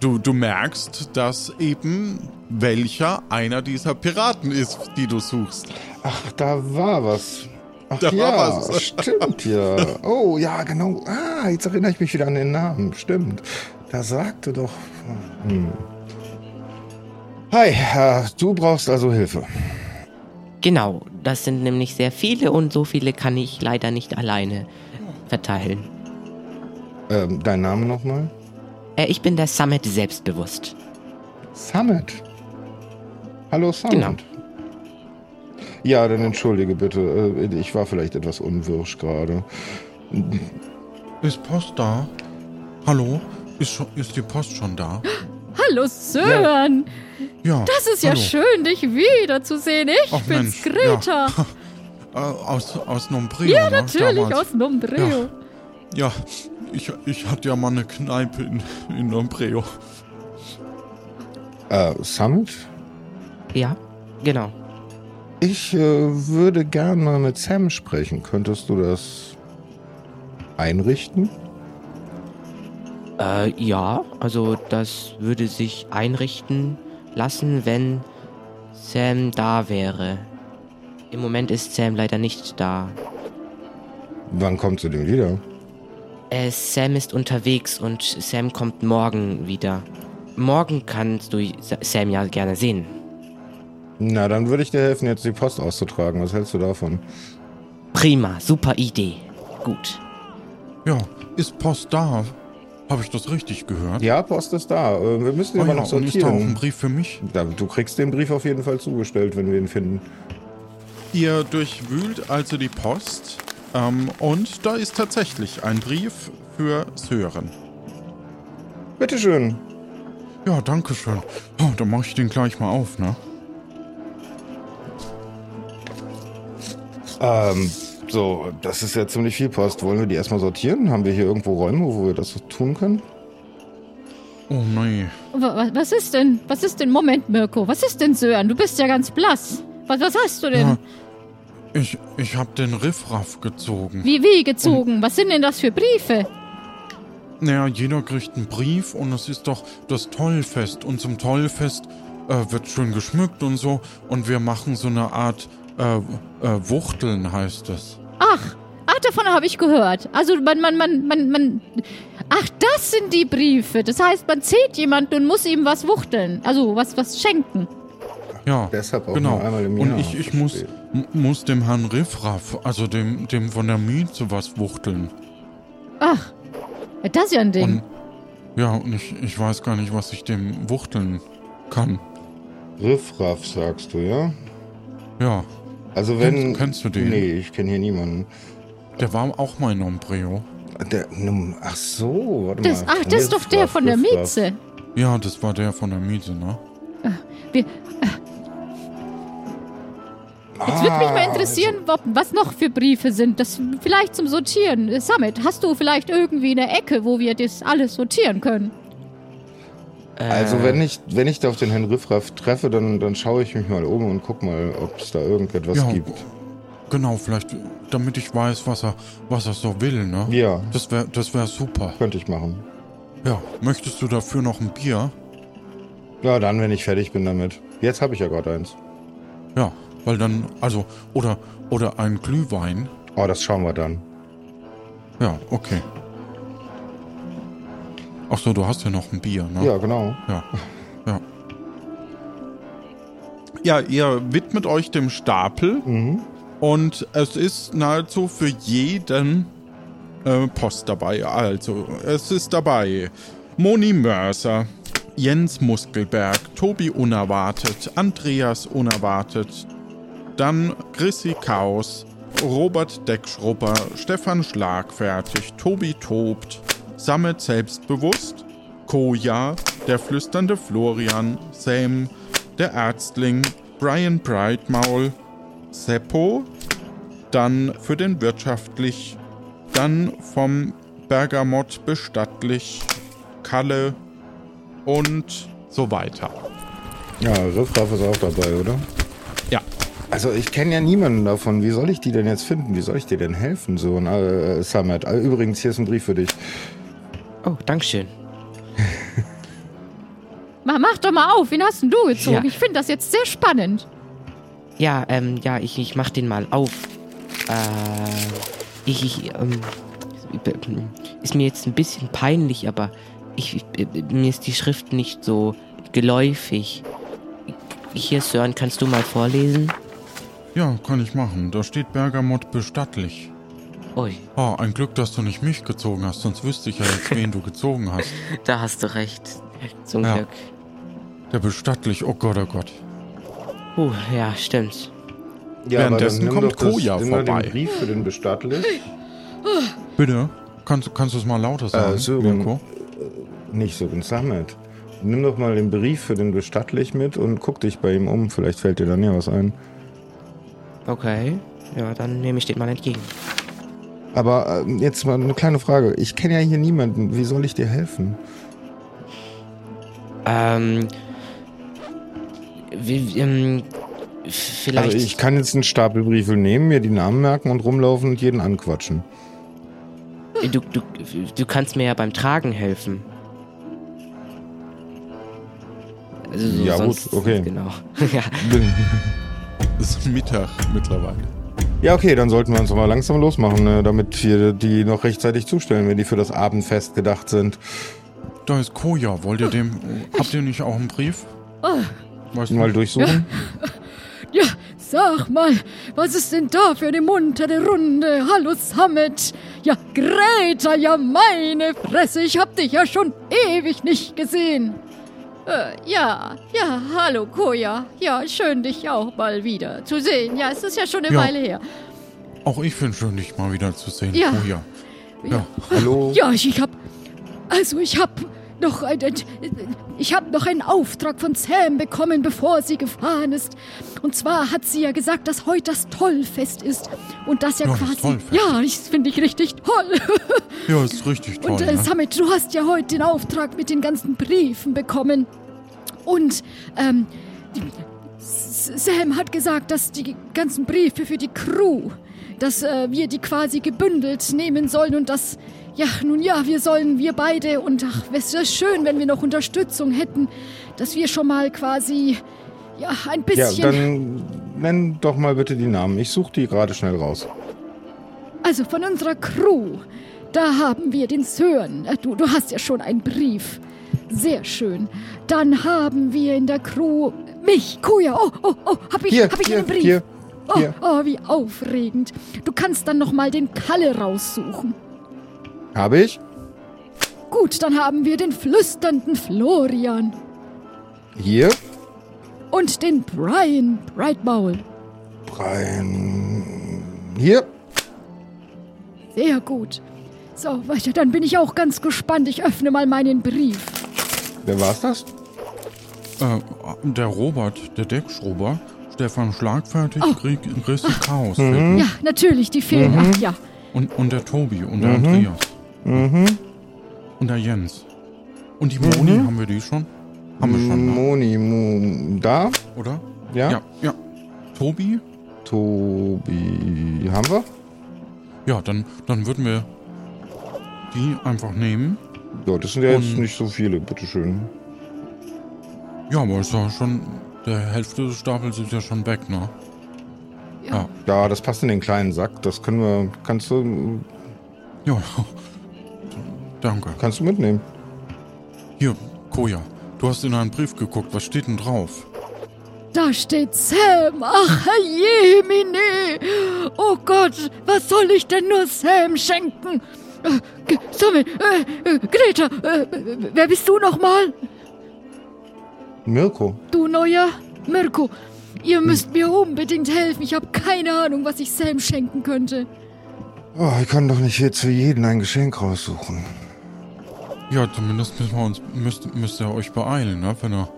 A: Du, du merkst, dass eben welcher einer dieser Piraten ist, die du suchst.
C: Ach, da war was. Ach
A: Da war
C: ja,
A: was.
C: stimmt ja. Oh ja, genau. Ah, jetzt erinnere ich mich wieder an den Namen. Stimmt. Da sagte doch. Hm. Hi, äh, du brauchst also Hilfe.
F: Genau, das sind nämlich sehr viele und so viele kann ich leider nicht alleine verteilen.
C: Ähm, dein Name nochmal?
F: Äh, ich bin der Summit selbstbewusst.
C: Summit. Hallo Summit.
F: Genau.
C: Ja, dann entschuldige bitte. Äh, Ich war vielleicht etwas unwirsch gerade.
A: Ist Post da? Hallo? Ist, schon, ist die Post schon da?
B: Hallo Sören.
A: Ja.
B: Das ist ja
A: hallo.
B: schön, dich wiederzusehen. Ich
A: Ach,
B: bin's,
A: Mensch,
B: Greta.
A: Äh, aus, aus Nombrio,
B: Ja,
A: ne?
B: natürlich,
A: Damals.
B: aus Nombreo.
A: Ja, ich, ich hatte ja mal eine Kneipe in, in Nombreo.
C: Äh, Summit?
F: Ja, genau.
C: Ich äh, würde gern mal mit Sam sprechen. Könntest du das einrichten?
F: Äh, ja, also das würde sich einrichten lassen, wenn Sam da wäre. Im Moment ist Sam leider nicht da.
C: Wann kommt sie denn wieder?
F: Äh, Sam ist unterwegs und Sam kommt morgen wieder. Morgen kannst du Sa- Sam ja gerne sehen.
C: Na, dann würde ich dir helfen, jetzt die Post auszutragen. Was hältst du davon?
F: Prima, super Idee. Gut.
A: Ja, ist Post da? Habe ich das richtig gehört?
C: Ja, Post ist da. Äh, Wir müssen
A: Oh ja,
C: noch
A: und ist da auch ein
C: sortieren.
A: Brief für mich?
C: Du kriegst den Brief auf jeden Fall zugestellt, wenn wir ihn finden.
A: Ihr durchwühlt also die Post ähm, und da ist tatsächlich ein Brief für Sören.
C: Bitteschön.
A: Ja, danke schön. Oh, dann mache ich den gleich mal auf, ne?
C: Ähm, so, das ist ja ziemlich viel Post. Wollen wir die erstmal sortieren? Haben wir hier irgendwo Räume, wo wir das tun können?
A: Oh
B: wa- Was ist denn? Was ist denn? Moment, Mirko. Was ist denn, Sören? Du bist ja ganz blass. Was, was hast du denn?
A: Ja, ich ich habe den Riffraff gezogen.
B: Wie, wie gezogen? Was sind denn das für Briefe?
A: Naja, jeder kriegt einen Brief und es ist doch das Tollfest. Und zum Tollfest äh, wird schön geschmückt und so. Und wir machen so eine Art äh, äh, Wuchteln, heißt es.
B: Ach, ach, davon habe ich gehört. Also man, man, man, man, man. Ach, das sind die Briefe. Das heißt, man zählt jemanden und muss ihm was wuchteln. Also was, was schenken.
A: Ja,
C: Deshalb auch
A: genau.
C: nur einmal im Jahr.
A: Und ich, ich muss, muss dem Herrn Riffraff, also dem, dem von der Miete, was wuchteln.
B: Ach, das ist ja ein Ding.
A: Und, ja, und ich, ich weiß gar nicht, was ich dem wuchteln kann.
C: Riffraff, sagst du, ja?
A: Ja,
C: Also wenn...
A: Kennst- kennst du den?
C: Nee, ich kenne hier niemanden.
A: der war auch mal in Ombreo.
C: Der, ach so, warte
B: Das,
C: mal.
B: ach, das ist doch der von der. Mieze.
A: Ja, das war der von der Miete, ne?
B: Wir, Jetzt würde mich mal
C: Ah,
B: interessieren, ob, was noch für Briefe sind. Das vielleicht zum Sortieren. Summit, hast du vielleicht irgendwie eine Ecke, wo wir das alles sortieren können?
C: Also wenn ich, wenn ich da auf den Herrn Riffraff treffe, dann, dann schaue ich mich mal um und guck mal, ob es da irgendetwas
A: Ja.
C: gibt.
A: Genau, vielleicht, damit ich weiß, was er, was er so will, ne?
C: Ja,
A: Das wäre das wär super.
C: könnte ich machen.
A: Ja, möchtest du dafür noch ein Bier?
C: Ja, dann, wenn ich fertig bin damit. Jetzt habe ich ja gerade eins.
A: Ja, weil dann, also, oder, oder ein Glühwein.
C: Oh, das schauen wir dann.
A: Ja, okay. Ach so, du hast ja noch ein Bier, ne?
C: Ja, genau.
A: Ja, ja. Ja, ihr widmet euch dem Stapel
C: Mhm.
A: und es ist nahezu für jeden äh, Post dabei. Also, es ist dabei Moni Mörser, Jens Muskelberg, Tobi Unerwartet, Andreas Unerwartet, dann Chrissy Chaos, Robert Deckschrupper, Stefan Schlagfertig, Tobi tobt, Samet selbstbewusst, Koja, der flüsternde Florian, Sam, der Ärztling, Brian Brightmaul, Seppo, dann für den wirtschaftlich, dann vom Bergamott bestattlich, Kalle und so weiter.
C: Ja, Riffraff ist auch dabei, oder?
A: Ja.
C: Also ich kenne ja niemanden davon. Wie soll ich die denn jetzt finden? Wie soll ich dir denn helfen, so äh, Samet? Äh, Übrigens, hier ist ein Brief für dich.
F: Oh, Dankeschön.
B: Ma, mach doch mal auf, wen hast denn du gezogen?
F: Ja.
B: Ich finde das jetzt sehr spannend.
F: Ja, ähm, ja, ich, ich mach den mal auf. Äh, ich, ich, ähm, ist mir jetzt ein bisschen peinlich, aber ich, ich, mir ist die Schrift nicht so geläufig. Hier, Sören, kannst du mal vorlesen?
A: Ja, kann ich machen. Da steht Bergamott bestattlich.
F: Ui,
A: Oh, ein Glück, dass du nicht mich gezogen hast, sonst wüsste ich ja jetzt, wen du gezogen hast.
F: da hast du recht. Zum
A: Ja.
F: Glück.
A: Der bestattlich, oh Gott, oh Gott.
F: Uh, ja, stimmt.
C: Ja,
A: Währenddessen kommt Koja vorbei.
C: den Brief für den bestattlich.
A: Bitte? Kannst, kannst du es mal lauter sagen,
C: Äh, Sören.
A: Mirko?
C: Nicht so ein Samet. Nimm doch mal den Brief für den bestattlich mit und guck dich bei ihm um. Vielleicht fällt dir dann ja was ein.
F: Okay. Ja, dann nehme ich den mal entgegen.
C: Aber äh, jetzt mal eine kleine Frage. Ich kenne ja hier niemanden. Wie soll ich dir helfen?
F: Ähm. Wie, ähm vielleicht.
C: Also ich kann jetzt einen Stapel Briefe nehmen, mir die Namen merken und rumlaufen und jeden anquatschen.
F: du, du, du kannst mir ja beim Tragen helfen. Also so
C: Ja, gut, okay.
F: Genau. ja.
A: Es ist Mittag mittlerweile.
C: Ja, okay, dann sollten wir uns mal langsam losmachen, ne, damit wir die noch rechtzeitig zustellen, wenn die für das Abendfest gedacht sind.
A: Da ist Koja. Wollt ihr dem. Habt ihr nicht auch einen Brief? Weißt du?
C: Mal durchsuchen.
B: Ja, sag mal, was ist denn da für eine muntere Runde? Hallo Summit. Ja, Greta, ja meine Fresse, ich hab dich ja schon ewig nicht gesehen. Äh, ja, ja, hallo Koja. Ja, schön dich auch mal wieder zu sehen. Ja, es ist ja schon eine
A: Ja.
B: Weile her.
A: Auch ich finde schön, dich mal wieder zu sehen,
B: Ja.
A: Koja. Ja.
C: Hallo?
B: Ja, ich, ich hab. Also, ich hab noch ein, ein- ich habe noch einen Auftrag von Sam bekommen, bevor sie gefahren ist. Und zwar hat sie ja gesagt, dass heute das Tollfest ist. Und das ja,
A: Ja, das
B: quasi.
A: Tollfest.
B: Ja, das finde ich richtig toll.
A: Ja, ist richtig toll.
B: Und äh,
A: ne?
B: Summit, du hast ja heute den Auftrag mit den ganzen Briefen bekommen. Und ähm, Sam hat gesagt, dass die ganzen Briefe für die Crew, dass äh, wir die quasi gebündelt nehmen sollen und dass, ja, nun ja, wir sollen, wir beide, und ach, es wäre schön, wenn wir noch Unterstützung hätten, dass wir schon mal quasi, ja, ein
C: Ja,
B: bisschen.
C: dann nenn doch mal bitte die Namen. Ich suche die gerade schnell raus.
B: Also von unserer Crew, da haben wir den Sören. Äh, Du, du hast ja schon einen Brief. Sehr schön. Dann haben wir in der Crew mich, Kuya. Oh, oh, oh, hab ich,
C: Hier,
B: hab ich
C: hier,
B: einen Brief.
C: hier,
B: oh, oh, wie aufregend. Du kannst dann noch mal den Kalle raussuchen.
C: Habe ich?
B: Gut, dann haben wir den flüsternden Florian
C: Hier.
B: und den Brian Brightmaul.
C: Brian. Hier.
B: Sehr gut. So, weiter, dann bin ich auch ganz gespannt. Ich öffne mal meinen Brief.
C: Wer war's das?
A: Äh, der Robert, der Deckschrubber, Stefan Schlagfertig,
B: Oh.
A: Gri- Christi Chaos
C: Mhm.
B: Ja, natürlich, die fehlen. Ach, ja.
A: und, und der Tobi und der Andreas
C: Mhm.
A: und der Jens. Und die Moni, haben wir die schon? Haben wir schon, ne?
C: Moni, Mo, da?
A: oder?
C: Ja?
A: Ja, ja. Tobi?
C: Tobi, haben wir?
A: Ja, dann, dann würden wir die einfach nehmen.
C: Ja, das sind ja jetzt nicht so viele, bitteschön.
A: Ja, aber ist ja schon, der Hälfte des Stapels ist ja schon weg, ne? Ja.
C: Ja, das passt in den kleinen Sack. Das können wir. Kannst du.
A: Ja. Danke.
C: Kannst du mitnehmen.
A: Hier, Koja, du hast in einen Brief geguckt. Was steht denn drauf?
B: Da steht Sam. Ach, Jemine. Oh Gott, was soll ich denn nur Sam schenken? Äh, Sammel, äh, äh, Greta, äh, äh, wer bist du nochmal?
C: Mirko.
B: Du neuer Mirko. Ihr müsst mir unbedingt helfen. Ich habe keine Ahnung, was ich Sam schenken könnte.
C: Oh, ich kann doch nicht jetzt für jeden ein Geschenk raussuchen.
A: Ja, zumindest müssen wir uns, müsst, müsst ihr euch beeilen, ne? Wenn ihr,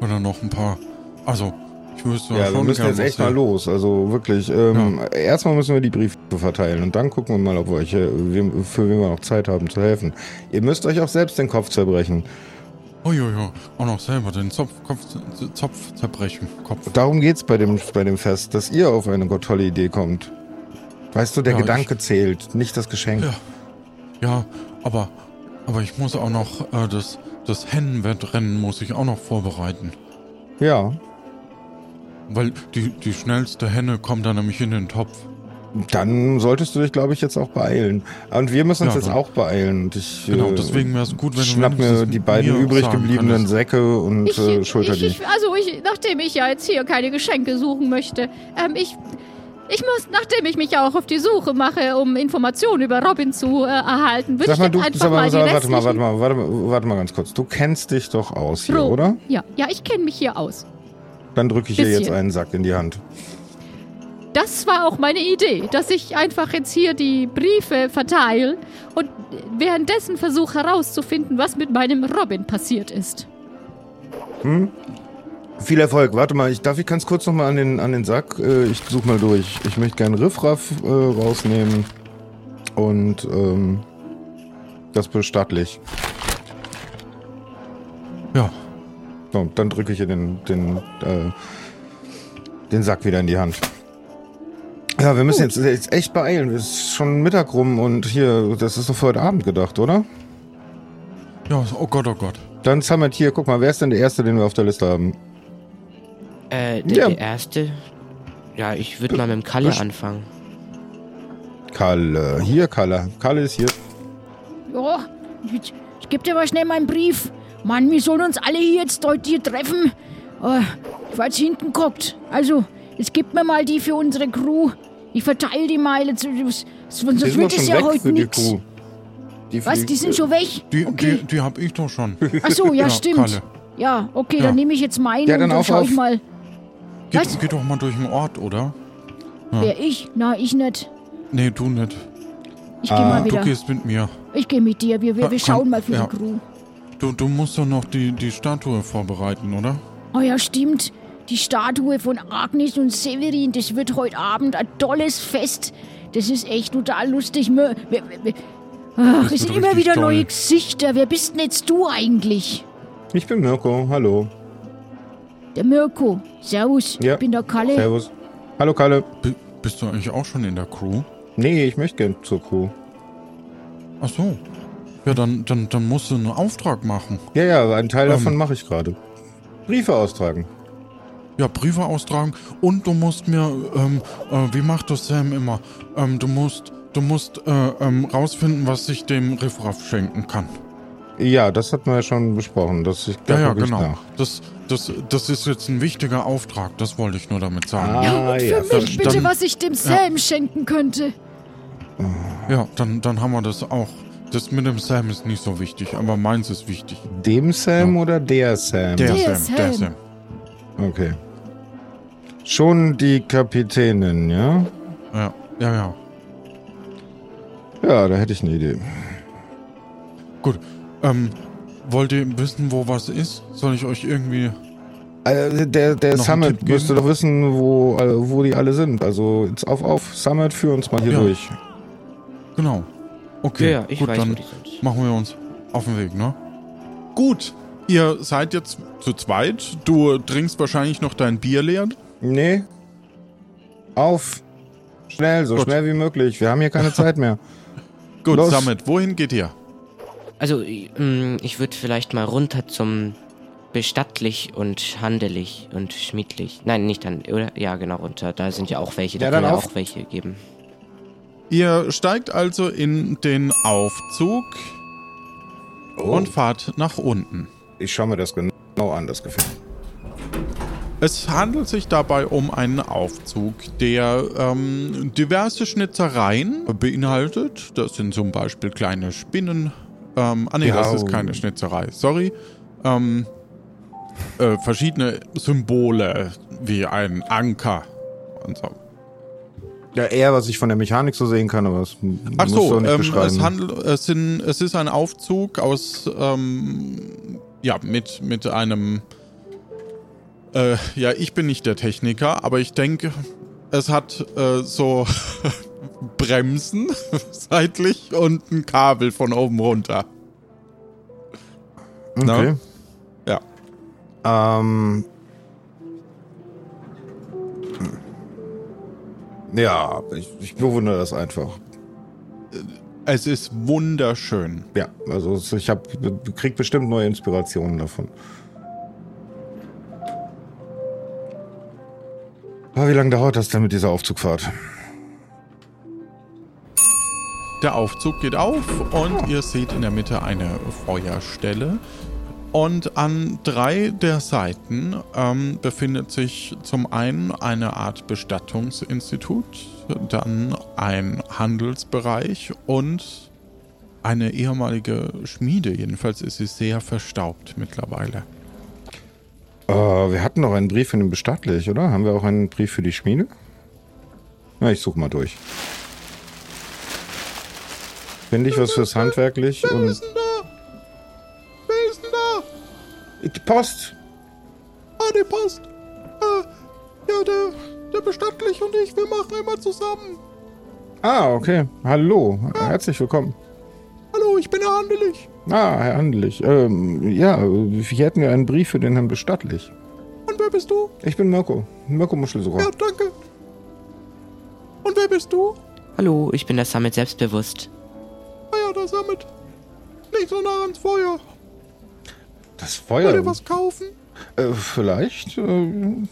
A: wenn ihr noch ein paar. Also, ich wüsste
C: Ja,
A: schon
C: wir müssen jetzt echt mal los. Also wirklich. Ähm, Erstmal müssen wir die Briefe verteilen und dann gucken wir mal, ob wir euch, äh, für wen wir noch Zeit haben zu helfen. Ihr müsst euch auch selbst den Kopf zerbrechen.
A: Oh ja, ja. Auch noch selber den Zopf, Kopf, Zopf zerbrechen. Kopf.
C: Darum geht's bei dem, bei dem Fest, dass ihr auf eine tolle Idee kommt. Weißt du, der
A: Ja,
C: Gedanke zählt, nicht das Geschenk.
A: Ja. Ja, aber, aber ich muss auch noch äh, das, das Hennenwettrennen muss ich auch noch vorbereiten.
C: Ja.
A: Weil die, die schnellste Henne kommt dann nämlich in den Topf.
C: Dann solltest du dich, glaube ich, jetzt auch beeilen. Und wir müssen uns
A: Ja,
C: jetzt auch beeilen. Und ich
A: Genau,
C: äh,
A: deswegen wäre es gut, wenn du
C: schnapp mir
A: wenigstens
C: die beiden
A: mir
C: übrig gebliebenen
A: könntest.
C: Säcke und
B: Ich,
C: äh, schulter
B: ich,
C: die.
B: ich, also ich, nachdem ich ja jetzt hier keine Geschenke suchen möchte, ähm, ich, ich muss, nachdem ich mich ja auch auf die Suche mache, um Informationen über Robin zu äh, erhalten, würde ich
C: mal, du,
B: einfach
C: sag mal,
B: mal
C: sag mal, warte mal, warte mal, warte mal, warte mal ganz kurz. Du kennst dich doch aus hier,
B: Pro-
C: oder?
B: Ja, ja, ich kenne mich hier aus.
C: Dann drücke ich dir jetzt einen Sack in die Hand.
B: Das war auch meine Idee, dass ich einfach jetzt hier die Briefe verteile und währenddessen versuche herauszufinden, was mit meinem Robin passiert ist.
C: Viel Erfolg. Warte mal, ich darf ich ganz kurz noch mal an den, an den Sack. Äh, ich suche mal durch. Ich möchte gerne Riffraff äh, rausnehmen und ähm, das bestattlich.
A: Ja,
C: So, dann drücke ich ihr den, den, äh, den Sack wieder in die Hand. Ja, wir müssen jetzt, jetzt echt beeilen. Es ist schon Mittag rum und hier, das ist doch für heute Abend gedacht, oder?
A: ja, oh Gott, oh Gott.
C: Dann Summit hier, guck mal, wer ist denn der Erste, den wir auf der Liste haben?
F: Äh, der,
C: Ja.
F: der erste. Ja, ich würde mal mit dem Kalle
C: Best-
F: anfangen.
C: Kalle. Hier, Kalle. Kalle ist hier.
G: Ja, ich, ich gebe dir mal schnell meinen Brief. Mann, wir sollen uns alle hier jetzt heute hier treffen. Äh, ich war jetzt hinten geguckt. Also, jetzt gib mir mal die für unsere Crew. Ich verteile die mal. Jetzt, sonst wird es ja heute
C: für die
G: nichts.
C: Crew. Die
G: Was, die sind schon weg?
A: Die,
G: Okay.
A: die, die hab ich doch schon.
G: Ach so, ja,
A: Ja,
G: stimmt.
A: Kalle.
G: Ja, okay,
A: Ja.
G: dann nehme ich jetzt meine
C: Ja,
G: und
C: dann
G: dann
C: auf,
G: schau
C: auf.
G: ich mal.
A: Geh,
G: Was?
A: geh doch mal durch den Ort, oder? Ja.
G: Wer ich? Na, ich nicht.
A: Nee, du nicht.
G: Ich gehe
C: Ah,
G: mal
A: Du
G: wieder.
A: gehst mit mir.
G: Ich gehe mit dir. Wir, wir, wir schauen mal für
A: ja.
G: die Crew.
A: Du, du musst doch noch die, die Statue vorbereiten, oder?
G: Oh ja, stimmt. Die Statue von Agnes und Severin, das wird heute Abend ein tolles Fest. Das ist echt total lustig. Mö- wir- wir- wir- Ach, es sind immer wieder
A: toll.
G: neue Gesichter. Wer bist denn jetzt du eigentlich?
C: Ich bin Mirko. Hallo.
G: Der Mirko. Servus,
C: Ja.
G: ich bin der Kalle.
C: Servus. Hallo, Kalle.
A: B bist du eigentlich auch schon in der Crew?
C: Nee, ich möchte gern zur Crew.
A: Ach so. Ja, dann, dann, dann musst du einen Auftrag machen.
C: Ja, ja, einen Teil
A: Ähm.
C: davon mache ich gerade. Briefe austragen.
A: Ja, Briefe austragen und du musst mir, ähm, äh, wie macht das Sam immer? Ähm, du musst, du musst äh, ähm, rausfinden, was ich dem Riffraff schenken kann.
C: Ja, das hatten wir ja schon besprochen. Das, ich
A: Ja,
C: glaub,
A: ja,
C: ich
A: genau.
C: Nach.
A: Das, das, das ist jetzt ein wichtiger Auftrag, das wollte ich nur damit sagen.
C: Ah,
B: Ja, und für
C: ja.
B: mich
A: dann-
B: bitte,
A: dann-
B: was ich dem Sam schenken könnte.
A: Ja, dann, dann haben wir das auch. Das mit dem Sam ist nicht so wichtig, aber meins ist wichtig.
C: Dem Sam oder der Sam?
A: Der,
B: Der
A: Sam, der
B: Sam.
A: Sam.
C: Okay. Schon die Kapitänin, ja?
A: Ja, ja, ja.
C: Ja, da hätte ich eine Idee.
A: Gut. Ähm, wollt ihr wissen, wo was ist? Soll ich euch irgendwie.
C: Also der der Summit müsste doch wissen, wo, äh, wo die alle sind. Also jetzt auf, auf. Summit, führ uns mal hier
A: Ja.
C: durch.
A: Genau. Okay,
F: Ja, ja, ich
A: gut,
F: weiß, wo
A: dann
F: die sind.
A: machen wir uns auf den Weg, ne? Gut. Ihr seid jetzt zu zweit. Du trinkst wahrscheinlich noch dein Bier leer.
C: Nee. Auf. Schnell, so
A: Gut.
C: schnell wie möglich. Wir haben hier keine Zeit mehr.
A: Gut,
C: Los.
A: Summit, wohin geht ihr?
F: Also, ähm, ich würde vielleicht mal runter zum bestattlich und handelig und schmiedlich. Nein, nicht dann, oder? Ja, genau, runter. Da sind ja auch welche. Da
C: Ja,
F: kann
C: dann
F: ja auch welche geben.
A: Ihr steigt also in den Aufzug
C: Oh.
A: und fahrt nach unten.
C: Ich schaue mir das genau an, das Gefährt.
A: Es handelt sich dabei um einen Aufzug, der ähm, diverse Schnitzereien beinhaltet. Das sind zum Beispiel kleine Spinnen. Ähm, ah nee,
C: Ja,
A: das ist keine Schnitzerei. Sorry. Ähm, äh, verschiedene Symbole, wie ein Anker und so.
C: Ja, eher, was ich von der Mechanik so sehen kann, aber das
A: Ach so, ähm, es, handelt, es, sind, es ist ein Aufzug aus, ähm, ja, mit, mit einem, äh, ja, ich bin nicht der Techniker, aber ich denke, es hat äh, so Bremsen seitlich und ein Kabel von oben runter.
C: okay.
A: Ja.
C: Ähm. Ja, ich, ich bewundere das einfach.
A: Es ist wunderschön.
C: Ja, also ich hab, krieg bestimmt neue Inspirationen davon. Aber wie lange dauert das denn mit dieser Aufzugfahrt?
A: Der Aufzug geht auf und ihr seht in der Mitte eine Feuerstelle. Und an drei der Seiten ähm, befindet sich zum einen eine Art Bestattungsinstitut, dann ein Handelsbereich und eine ehemalige Schmiede. Jedenfalls ist sie sehr verstaubt mittlerweile.
C: Äh, wir hatten noch einen Brief für den Bestattlich, oder? Haben wir auch einen Brief für die Schmiede? Na, ich suche mal durch. Finde ich was fürs Handwerklich und.
A: denn da? Wer ist denn da?
C: Die Post!
A: Ah, die Post. Äh, ja, der, der Bestattlich und ich, wir machen immer zusammen.
C: Ah, okay. Hallo. Herzlich willkommen.
A: Hallo, ich bin der Handelich.
C: Ah, Herr Handlich. Ähm, ja, hier hätten wir einen Brief für den Herrn Bestattlich.
A: Und wer bist du?
C: Ich bin Mirko. Mirko Muschelsucher.
A: Ja, danke. Und wer bist du?
F: Hallo, ich bin der Summit selbstbewusst.
A: Das damit. Nicht so nah ans Feuer.
C: Das
A: Wollt
C: Feuer.
A: ihr was kaufen?
C: Äh, vielleicht. Äh,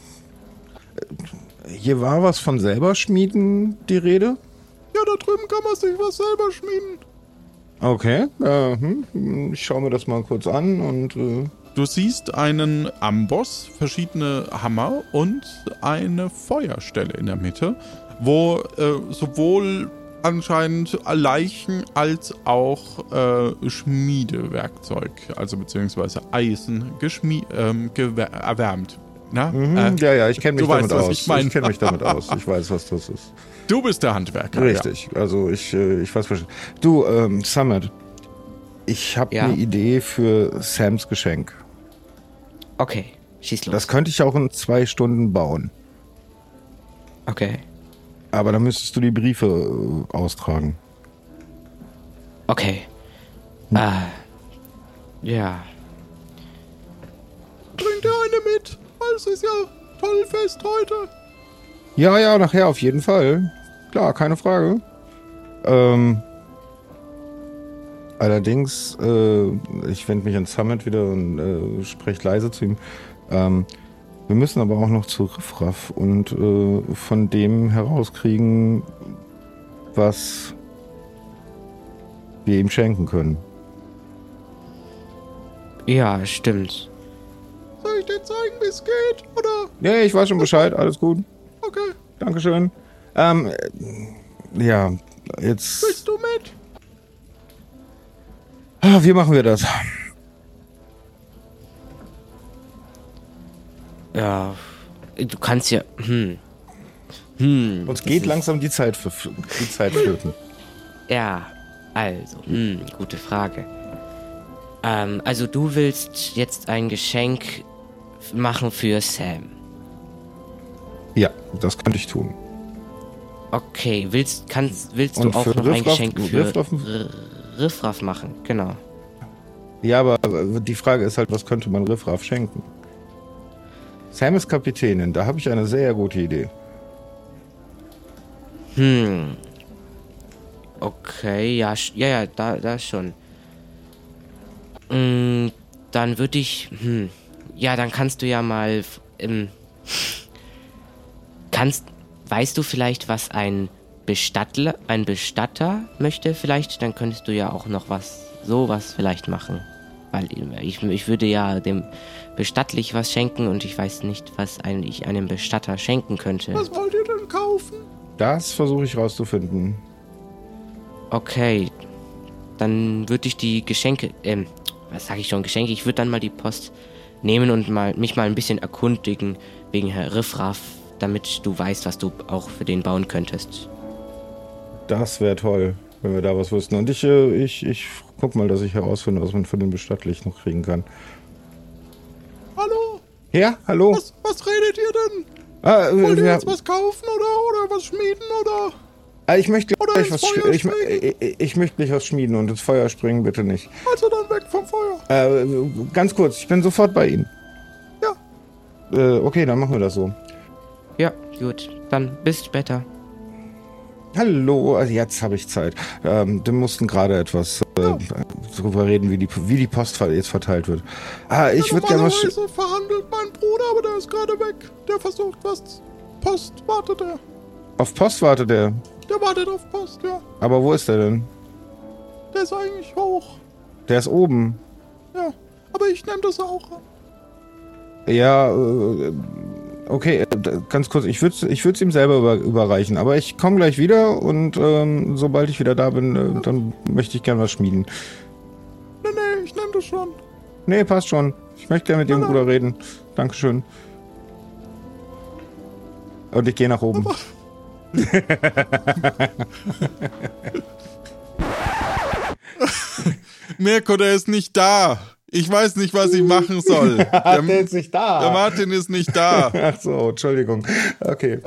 C: hier war was von selber schmieden, die Rede.
A: Ja, da drüben kann man sich was selber schmieden.
C: Okay. Äh, hm, ich schaue mir das mal kurz an und. Äh,
A: Du siehst einen Amboss, verschiedene Hammer und eine Feuerstelle in der Mitte, wo äh, sowohl anscheinend Leichen als auch äh, Schmiedewerkzeug, also beziehungsweise Eisen, geschmie ähm, erwärmt. Na?
C: mhm,
A: Äh,
C: ja, ja, ich kenne mich
A: du weißt,
C: damit
A: was
C: aus.
A: ich mein.
C: kenne mich damit aus. Ich weiß, was das ist.
A: Du bist der Handwerker.
C: Richtig. Also ich, äh, ich weiß Bescheid. Du, ähm, Summit. Ich habe
F: Ja.
C: eine Idee für Sams Geschenk.
F: Okay, schieß los.
C: Das könnte ich auch in zwei Stunden bauen.
F: okay.
C: Aber dann müsstest du die Briefe äh, austragen.
F: Okay.
C: Hm.
F: Ah. Ja.
A: Bringt dir eine mit. Es ist ja toll fest heute.
C: Ja, ja, nachher auf jeden Fall. Klar, keine Frage. Ähm, allerdings, äh, ich wende mich an Summit wieder und äh, spreche leise zu ihm. Ähm, wir müssen aber auch noch zu Riffraff und äh, von dem herauskriegen, was wir ihm schenken können.
F: Ja, stimmt.
A: Soll ich dir zeigen, wie es geht? Oder?
C: Ja, ich weiß schon Bescheid, alles gut.
A: Okay,
C: Dankeschön. Ähm, äh, ja, jetzt.
A: willst du mit?
C: Ah, Wie machen wir das?
F: Ja. Du kannst ja. Hm. Hm.
C: Uns geht langsam die Zeit, für, die Zeit flöten.
F: Ja, also, hm, gute Frage. Ähm, also du willst jetzt ein Geschenk machen für Sam.
C: Ja, das könnte ich tun.
F: Okay, willst, kannst, willst
C: Und
F: du auch noch ein Geschenk für
C: Riffraff
F: machen? Genau.
C: Ja, aber die Frage ist halt, was könnte man Riffraff schenken? Sam ist Kapitänin, da habe ich eine sehr gute Idee.
F: Hm. Okay, ja, ja, ja, da, da schon. Mm, dann würde ich, hm, ja, dann kannst du ja mal, ähm, kannst, weißt du vielleicht, was ein Bestattler, ein Bestatter möchte vielleicht? Dann könntest du ja auch noch was, sowas vielleicht machen. Weil ich, ich würde ja dem Bestattlich was schenken und ich weiß nicht, was ein, ich einem Bestatter schenken könnte.
A: Was wollt ihr denn kaufen?
C: Das versuche ich rauszufinden.
F: Okay, dann würde ich die Geschenke, ähm, was sage ich schon, Geschenke, ich würde dann mal die Post nehmen und mal, mich mal ein bisschen erkundigen wegen Herr Riffraff, damit du weißt, was du auch für den bauen könntest.
C: Das wäre toll, wenn wir da was wüssten. Und ich, äh, ich, ich guck mal, dass ich herausfinde, was man für den bestattlich noch kriegen kann.
A: Hallo?
C: Ja, hallo?
A: Was, was redet ihr denn?
C: Ah, äh,
A: Wollt ihr
C: ja,
A: jetzt was kaufen oder, oder was schmieden oder?
C: ah, ich möchte
A: oder
C: gleich was sch- ich,
A: springen?
C: ich, ich möchte gleich was schmieden und ins Feuer springen bitte nicht.
A: Also dann weg vom Feuer.
C: Äh, ganz kurz, ich bin sofort bei Ihnen.
A: Ja.
C: Äh, okay, dann machen wir das so.
F: Ja, gut. Dann bis später.
C: Hallo, also jetzt habe ich Zeit. Ähm, wir mussten gerade etwas äh, darüber reden, wie die, wie die Post jetzt verteilt wird. Ah, ich würde gerne was.
A: verhandelt mein Bruder, aber der ist gerade weg. Der versucht was. Post, wartet er.
C: Auf Post wartet er.
A: Der wartet auf Post, ja.
C: Aber wo ist er denn?
A: Der ist eigentlich hoch.
C: Der ist oben.
A: Ja. Aber ich nehme das auch an.
C: Ja, äh, okay, äh, ganz kurz, ich würde ich würd's ihm selber über, überreichen, aber ich komme gleich wieder und ähm, sobald ich wieder da bin, äh, dann möchte ich gern was schmieden.
A: Nee, nee, ich nehme das schon.
C: Nee, passt schon. Ich möchte gerne mit Ihrem Bruder reden. Dankeschön. Und ich gehe nach oben.
H: Mirko, der ist nicht da. Ich weiß nicht, was ich machen soll. Der,
C: Der ist nicht da.
H: der Martin ist nicht da.
C: Ach so, Entschuldigung. Okay.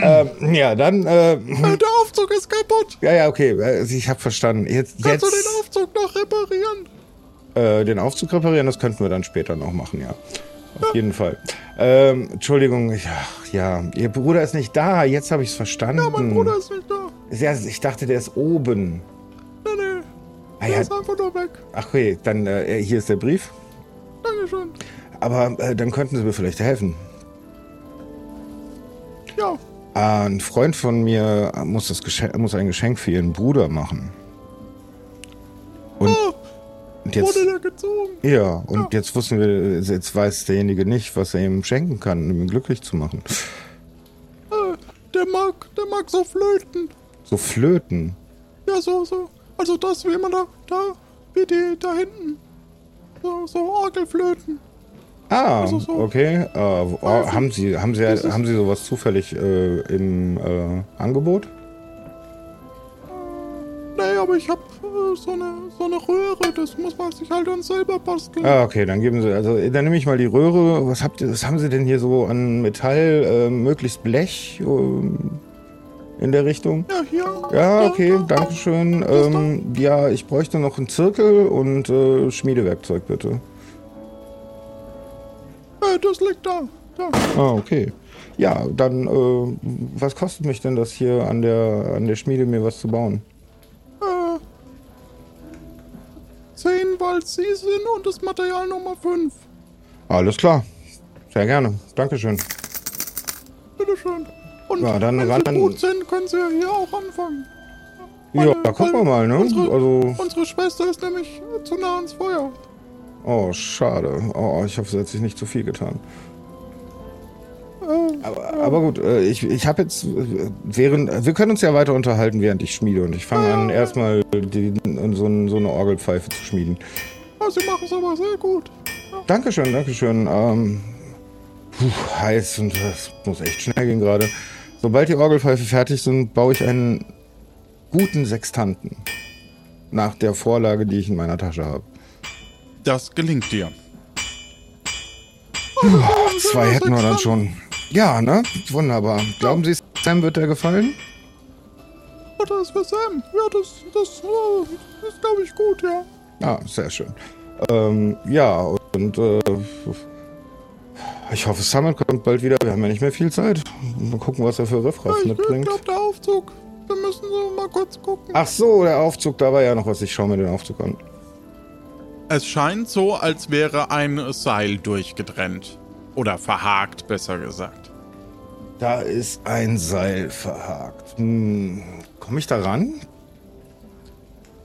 C: Ähm, ja, dann, äh,
A: Äh, Der Aufzug ist kaputt.
C: ja, ja, okay, äh, ich habe verstanden. Jetzt,
A: Kannst
C: jetzt
A: du den Aufzug noch reparieren?
C: äh, den Aufzug reparieren, das könnten wir dann später noch machen, ja. Auf jeden Fall. Ähm, Entschuldigung, ja, ja, Ihr Bruder ist nicht da, jetzt habe ich es verstanden.
A: Ja, mein Bruder ist nicht da.
C: Ja, ich dachte, der ist oben. Ah, ja,
A: ist einfach nur weg.
C: ach, okay, dann, äh, hier ist der Brief.
A: Dankeschön.
C: Aber äh, dann könnten Sie mir vielleicht helfen.
A: Ja.
C: Ah, Ein Freund von mir muss, das Geschenk, muss ein Geschenk für ihren Bruder machen. Und,
A: Oh,
C: und jetzt,
A: wurde der gezogen?
C: ja, und jetzt wussten wir, jetzt weiß derjenige nicht, was er ihm schenken kann, um ihn glücklich zu machen.
A: Äh, der mag, der mag so Flöten.
C: So Flöten.
A: Ja, so, so. Also das, wie man da, da, wie die da hinten. So, so Orgelflöten.
C: Ah,
A: Also so-
C: okay. Äh, wo-
A: Also,
C: haben Sie, haben Sie, haben Sie sowas zufällig äh, im äh, Angebot?
A: Nee, aber ich hab äh, so eine, so eine Röhre. Das muss man sich halt dann selber basteln.
C: Ah, okay, dann geben Sie, also dann nehme ich mal die Röhre. Was habt ihr, was haben Sie denn hier so an Metall, äh, möglichst Blech ähm, in der Richtung?
A: Ja, hier.
C: Ja, okay,
A: da,
C: danke schön. Ähm, ja, ich bräuchte noch einen Zirkel und äh, Schmiedewerkzeug, bitte.
A: Äh, das liegt da. Da.
C: Ah, okay. Ja, dann, äh, was kostet mich denn das hier an der, an der Schmiede, mir was zu bauen?
A: Äh, 10, weil sie sind und das Material Nummer 5.
C: Alles klar. Sehr gerne. Dankeschön.
A: Bitteschön. Und
C: Ja, dann
A: wenn
C: ran-
A: sie gut sind, können sie ja hier auch anfangen.
C: Ja,
A: Meine-
C: gucken wir mal, ne?
A: Unsere,
C: Also,
A: unsere Schwester ist nämlich äh, zu nah ans Feuer.
C: oh, schade. Oh, ich hoffe, sie hat sich nicht zu viel getan.
A: Äh,
C: Aber, aber gut, äh, ich, ich habe jetzt, äh, während, wir können uns ja weiter unterhalten, während ich schmiede. Und ich fange an, erstmal die, so, ein- so eine Orgelpfeife zu schmieden.
A: ah, sie machen es aber sehr gut.
C: Dankeschön, Dankeschön. Ähm, puh, heiß und das muss echt schnell gehen gerade. Sobald die Orgelpfeife fertig sind, baue ich einen guten Sextanten. Nach der Vorlage, die ich in meiner Tasche habe.
H: Das gelingt dir.
C: Zwei hätten wir dann schon. Ja, ne? Wunderbar. Glauben Sie, Sam wird der gefallen?
A: Oh, das ist für Sam. Ja, das, das, äh, ist, glaube ich, gut, ja.
C: Ah, sehr schön. Ähm, ja, und äh, ich hoffe, Summit kommt bald wieder. Wir haben ja nicht mehr viel Zeit. Mal gucken, was er für Riffraff
A: ich
C: mitbringt.
A: glaube, der Aufzug. Wir müssen so mal kurz gucken.
C: Ach so, der Aufzug, da war ja noch was. Ich schaue mir den Aufzug an.
H: Es scheint so, als wäre ein Seil durchgetrennt. Oder verhakt, besser gesagt.
C: Da ist ein Seil verhakt. Hm, komme ich da ran?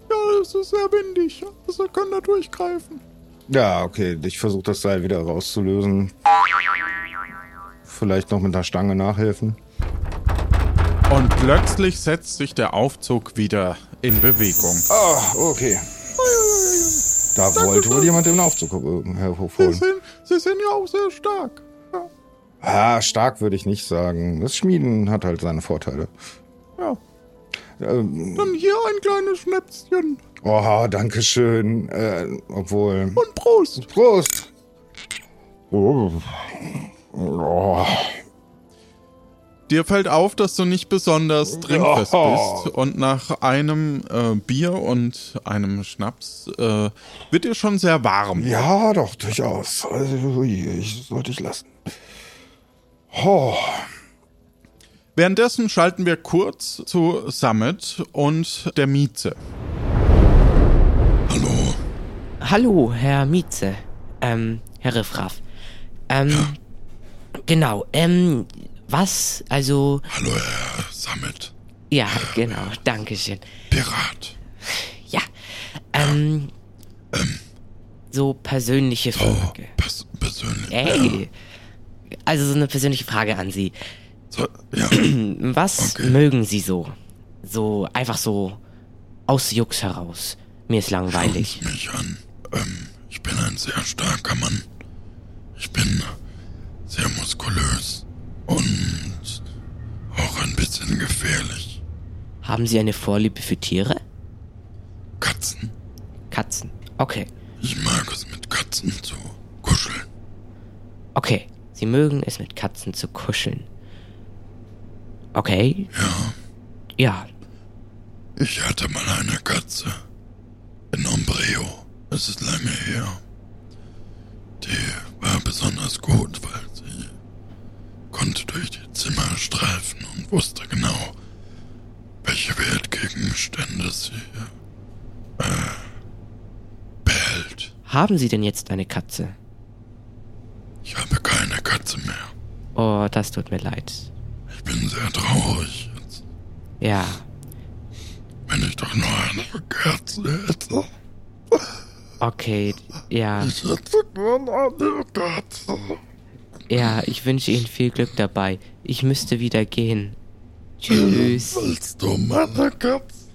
A: Ja, es ist sehr windig. Also können da durchgreifen.
C: Ja, okay. Ich versuche das Seil wieder rauszulösen. Vielleicht noch mit der Stange nachhelfen.
H: Und plötzlich setzt sich der Aufzug wieder in Bewegung.
C: Ah, okay. Da wollte wohl jemand den Aufzug äh,
A: Sie sind, Sie sind ja auch sehr stark. Ja.
C: Ah, stark würde ich nicht sagen. Das Schmieden hat halt seine Vorteile.
A: ja.
C: Ähm,
A: Dann hier ein kleines Schnäpschen.
C: Oh, danke schön. Äh, obwohl.
A: Und Prost.
C: Prost! Oh. Oh.
A: Dir fällt auf, dass du nicht besonders trinkfest
C: Oh.
A: bist. Und nach einem äh, Bier und einem Schnaps äh, wird dir schon sehr warm.
C: Ja, doch, durchaus. Also, ich sollte ich lassen. Oh.
A: Währenddessen schalten wir kurz zu Summit und der Mieze.
D: Hallo,
F: Herr Mieze. Ähm, Herr Riffraff. Ähm, genau, ähm, was, also,
D: hallo Herr Summit,
F: ja, genau, Dankeschön.
D: Pirat.
F: Ja, ähm, so persönliche
D: Oh,
F: Frage.
D: pers persönlich.
F: Ey, also so eine persönliche Frage an Sie.
D: So, ja,
F: Was
D: Okay.
F: mögen Sie so? So, einfach so aus Jux heraus. Mir ist langweilig.
D: schauen Sie mich an. Ähm, ich bin ein sehr starker Mann. Ich bin sehr muskulös und auch ein bisschen gefährlich.
F: Haben Sie eine Vorliebe für Tiere?
D: Katzen.
F: Katzen. Okay.
D: Ich mag es mit Katzen zu kuscheln.
F: Okay. Sie mögen es mit Katzen zu kuscheln. Okay.
D: Ja,
F: Ja.
D: ich hatte mal eine Katze. In Ombreo. Es ist lange her. Die war besonders gut, weil sie konnte durch die Zimmer streifen und wusste genau, welche Wertgegenstände sie äh, behält.
F: Haben Sie denn jetzt eine Katze?
D: Ich habe keine Katze mehr.
F: Oh, das tut mir leid.
D: Ich bin sehr traurig jetzt.
F: Ja.
D: Wenn ich doch nur eine Katze hätte.
F: Okay. Ja.
D: Ich hätte nur eine Katze.
F: Ja, ich wünsche Ihnen viel Glück dabei. Ich müsste wieder gehen. Tschüss.
D: Willst du meine Katze?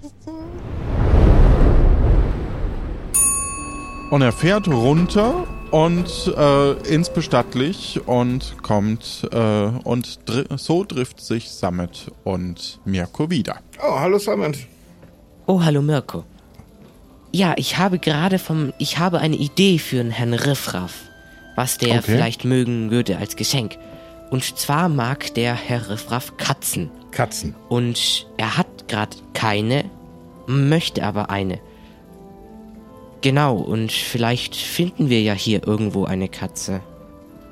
A: Und er fährt runter und äh, ins Bestattlich und kommt äh, und dri so trifft sich Summit und Mirko wieder.
C: Oh, hallo Simon.
F: Oh, hallo Mirko. Ja, ich habe gerade vom. Ich habe eine Idee für einen Herrn Riffraff, was der
C: Okay.
F: vielleicht mögen würde als Geschenk. Und zwar mag der Herr Riffraff Katzen.
C: Katzen.
F: Und er hat gerade keine, möchte aber eine. Genau, und vielleicht finden wir ja hier irgendwo eine Katze.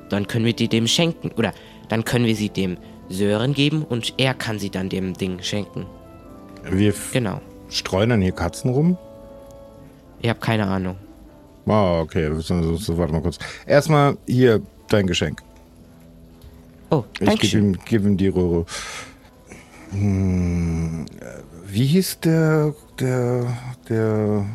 F: Dann können wir die dem schenken. Oder dann können wir sie dem Sören geben und er kann sie dann dem Ding schenken.
C: Wir
F: Genau.
C: streuen dann hier Katzen rum.
F: Ich habe keine Ahnung.
C: Ah, okay. So, so, warte mal kurz. Erstmal hier dein Geschenk.
F: Oh,
C: Ich gebe
F: danke
C: ihm, geb ihm die Röhre. Hm, äh, wie hieß der, der, der,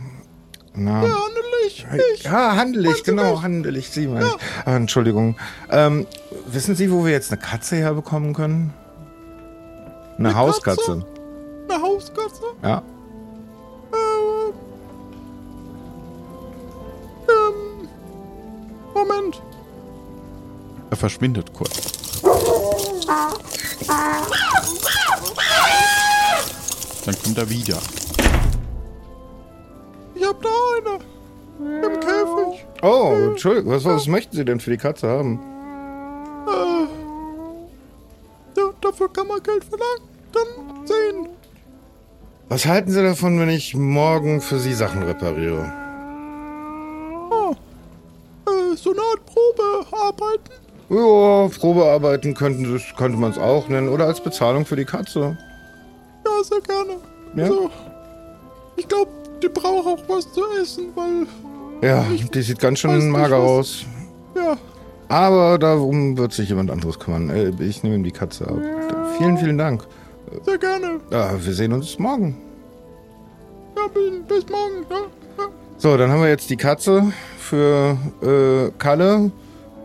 C: na?
A: Handelig, ich.
C: Ja, Handelig, genau, Handelig, Sie meine ich. Ah, Entschuldigung. Ähm, wissen Sie, wo wir jetzt eine Katze herbekommen können? Eine,
A: Eine
C: Hauskatze.
A: Katze? Eine Hauskatze?
C: Ja.
A: Moment. Er verschwindet kurz. Dann kommt er wieder. Ich hab da eine. Im Käfig.
C: Oh, Entschuldigung, was, was möchten Sie denn für die Katze haben?
A: Äh, ja, dafür kann man Geld verlangen. Dann sehen.
C: Was halten Sie davon, wenn ich morgen für Sie Sachen repariere?
A: Oh, äh, so eine Art Probearbeiten.
C: Ja, Probearbeiten könnten, das könnte man es auch nennen. Oder als Bezahlung für die Katze.
A: Ja, sehr gerne.
C: Ja?
A: So, ich glaube, die braucht auch was zu essen, weil,
C: Ja, die sieht ganz schön mager
A: was-
C: aus.
A: ja,
C: Aber darum wird sich jemand anderes kümmern. Äh, Ich nehme ihm die Katze ab. Vielen, vielen Dank.
A: sehr gerne.
C: Ja, wir sehen uns morgen.
A: Ja, bis, bis morgen. Ja, ja.
C: So, dann haben wir jetzt die Katze für äh, Kalle.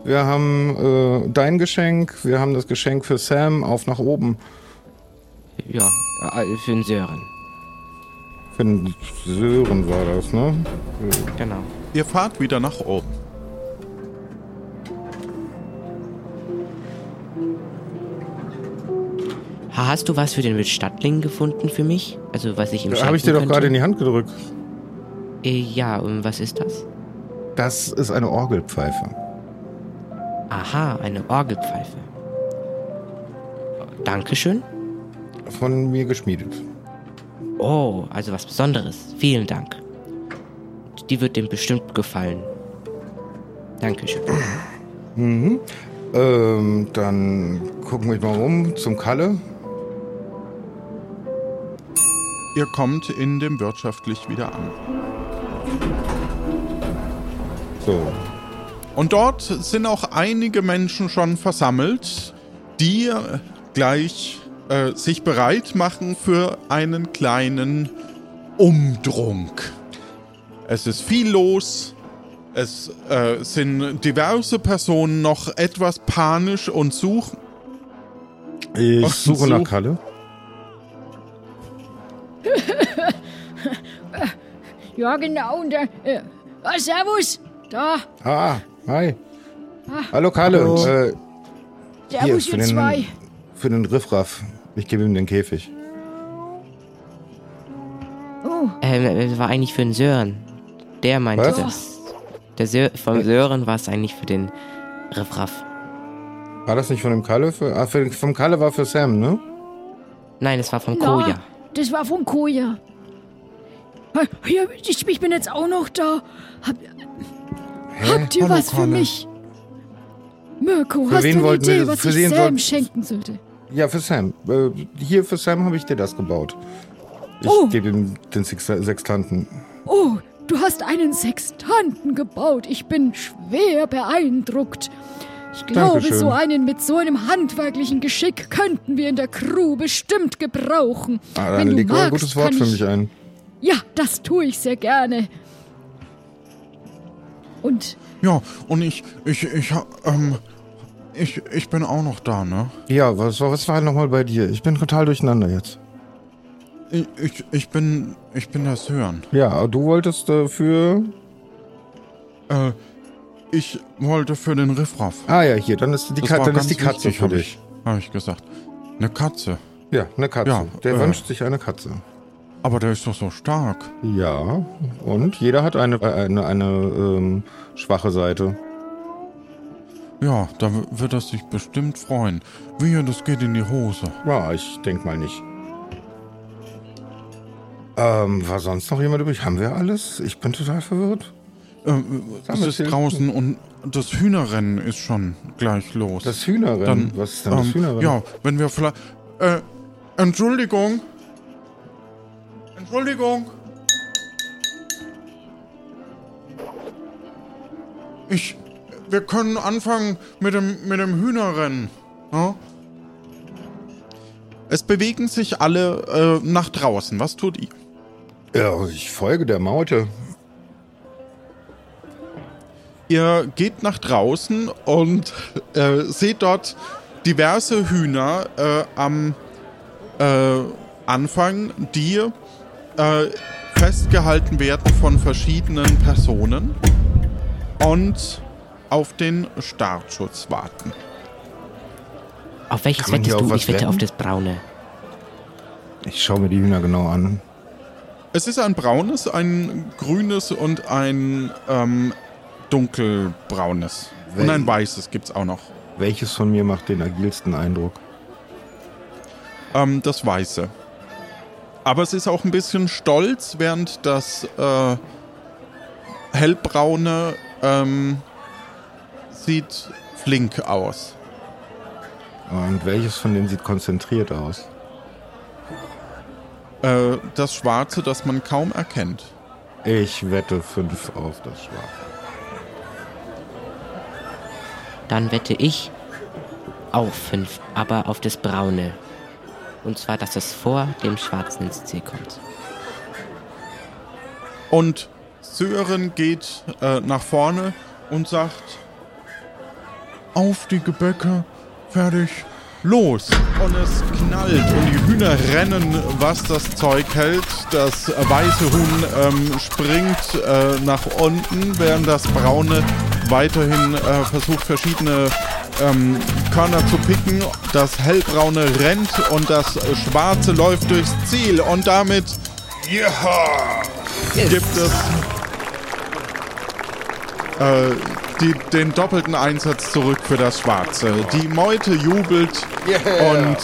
C: Wir haben äh, dein Geschenk, wir haben das Geschenk für Sam, auf nach oben.
F: Ja, äh, für den Sören.
C: Für den Sören war das, ne?
F: Genau.
A: Ihr fahrt wieder nach oben.
F: Hast du was für den Stadtling gefunden für mich? Also was ich im Da
C: habe ich dir doch gerade in die Hand gedrückt.
F: Äh, ja, und was ist das?
C: Das ist eine Orgelpfeife.
F: Aha, eine Orgelpfeife. Dankeschön.
C: Von mir geschmiedet.
F: Oh, also was Besonderes. Vielen Dank. Die wird dem bestimmt gefallen. Dankeschön.
C: Ähm, dann gucken wir mal um zum Kalle.
A: Ihr kommt in dem wirtschaftlich wieder an.
C: So.
A: Und dort sind auch einige Menschen schon versammelt, die gleich äh, sich bereit machen für einen kleinen Umdrunk. Es ist viel los. Es äh, sind diverse Personen noch etwas panisch und suchen.
C: Ich
A: Ach,
C: suche nach Kalle.
G: Ja, genau. Und, äh, äh, ah, servus. Da.
C: Ah, hi. Hallo Kalle.
G: Hallo.
C: Äh,
G: Servus,
C: für
G: ihr
C: den,
G: zwei.
C: für den Riffraff. Ich gebe ihm den Käfig.
G: Oh,
F: Ähm, das war eigentlich für den Sören. Der meinte
C: Was?
F: das. Der Sö vom Sören war es eigentlich für den Riffraff.
C: War das nicht von dem Kalle? Für, ah, für, vom Kalle war für Sam, ne?
F: Nein, es war vom
G: na,
F: Koja.
G: das war von Koja. Ah, Hier, ich, ich bin jetzt auch noch da. Hab, habt ihr
C: Hallo,
G: was für mich? Mirko,
C: Für
G: hast du eine Idee, was
C: für
G: ich Sam schenken sollte?
C: Ja, für Sam. Äh, hier für Sam habe ich dir das gebaut. Ich
G: Oh.
C: gebe ihm den Sex Sextanten.
G: Oh, du hast einen Sextanten gebaut. Ich bin schwer beeindruckt. Ich glaube,
C: Dankeschön.
G: so einen mit so einem handwerklichen Geschick könnten wir in der Crew bestimmt gebrauchen.
C: Ah,
G: Wenn
C: dann
G: du
C: leg mal ein
G: magst,
C: gutes Wort für
G: ich,
C: mich ein.
G: Ja, das tue ich sehr gerne. Und
A: Ja, und ich, ich, ich, ähm, ich, ich bin auch noch da, ne?
C: Ja, was, war- was war nochmal bei dir? Ich bin total durcheinander jetzt.
A: Ich, ich, ich bin, ich bin das Hören.
C: Ja, du wolltest äh, für...
A: Äh, ich wollte für den Riffraff.
C: Ah ja, hier, dann ist die, Ka dann ist die Katze
A: wichtig,
C: für
A: hab
C: dich.
A: Ich, Habe ich gesagt. Eine Katze.
C: Ja, eine Katze.
A: Ja,
C: Der
A: äh.
C: wünscht sich eine Katze.
A: Aber der ist doch so stark.
C: Ja, und jeder hat eine, äh, eine, eine ähm, schwache Seite.
A: Ja, da wird er sich bestimmt freuen. Wie, das geht in die Hose.
C: Ja, ich denk mal nicht. Ähm, war sonst noch jemand übrig? Haben wir alles? Ich bin total verwirrt.
A: Ähm, es ist draußen und das Hühnerrennen ist schon gleich los.
C: Das Hühnerrennen.
A: Dann,
C: Was ist denn das
A: ähm,
C: Hühnerrennen?
A: Ja, wenn wir vielleicht... Äh, Entschuldigung. Entschuldigung. Ich... Wir können anfangen mit dem, mit dem Hühnerrennen. Ja? Es bewegen sich alle äh, nach draußen. Was tut ihr?
C: Ja, ich folge der Maute.
A: Ihr geht nach draußen und äh, seht dort diverse Hühner äh, am äh, Anfang, die äh, festgehalten werden von verschiedenen Personen und auf den Startschutz warten.
F: Auf welches wettest du? Ich wette
C: wetten?
F: auf das braune.
C: Ich schaue mir die Hühner genau an.
A: Es ist ein braunes, ein grünes und ein ähm, dunkelbraunes. Und
C: Wel-
A: ein weißes gibt's auch noch.
C: Welches von mir macht den agilsten Eindruck?
A: Ähm, das Weiße. Aber es ist auch ein bisschen stolz, während das äh, hellbraune ähm, sieht flink aus.
C: Und welches von denen sieht konzentriert aus?
A: Äh, das Schwarze, das man kaum erkennt.
C: Ich wette fünf auf das Schwarze.
F: Dann wette ich auf fünf, aber auf das braune. Und zwar, dass es vor dem schwarzen ins Ziel kommt.
A: Und Sören geht äh, nach vorne und sagt: Auf die Gebäcke, fertig, los! Und es knallt und die Hühner rennen, was das Zeug hält. Das weiße Huhn ähm, springt äh, nach unten, während das braune weiterhin äh, versucht, verschiedene ähm, Körner zu picken. Das hellbraune rennt und das schwarze läuft durchs Ziel. Und damit
D: Ja!
A: gibt es äh, die, den doppelten Einsatz zurück für das Schwarze. Die Meute jubelt und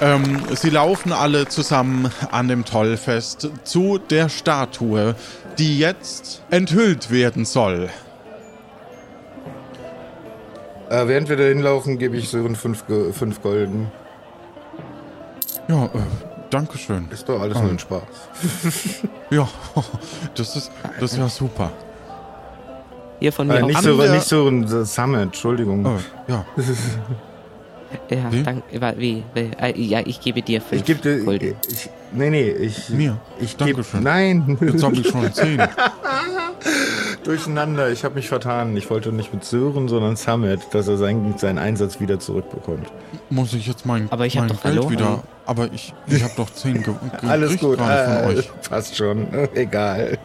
A: ähm, sie laufen alle zusammen an dem Tollfest zu der Statue, die jetzt enthüllt werden soll.
C: Äh, während wir da hinlaufen, gebe ich Sören fünf, Ge- fünf Golden.
A: Ja, äh, Dankeschön.
C: Ist doch alles nur ein Spaß.
A: Ja, das ist, das ist ja super.
F: Hier von mir
C: Äh, nicht,
A: An
C: Sören, nicht Sören, äh, Summit, Entschuldigung.
A: Oh, ja.
F: Ja,
A: Wie?
F: danke. Wie, wie, äh, ja, ich gebe dir fünf
C: Ich gebe dir.
F: Golden.
C: Ich, nee, nee, ich.
A: Mir?
C: Ich gebe.
A: Dankeschön.
C: Nein,
A: Jetzt habe ich schon zehn.
C: durcheinander. Ich habe mich vertan. Ich wollte nicht mit Sören, sondern Summit, dass er seinen, seinen Einsatz wieder zurückbekommt.
A: Muss ich jetzt mein,
F: Aber ich hab
A: mein
F: doch
A: Geld
F: verloren.
A: wieder. Aber ich, ich habe doch zehn ge
C: Alles gut,
A: gerade von
C: äh,
A: euch.
C: passt schon. Egal.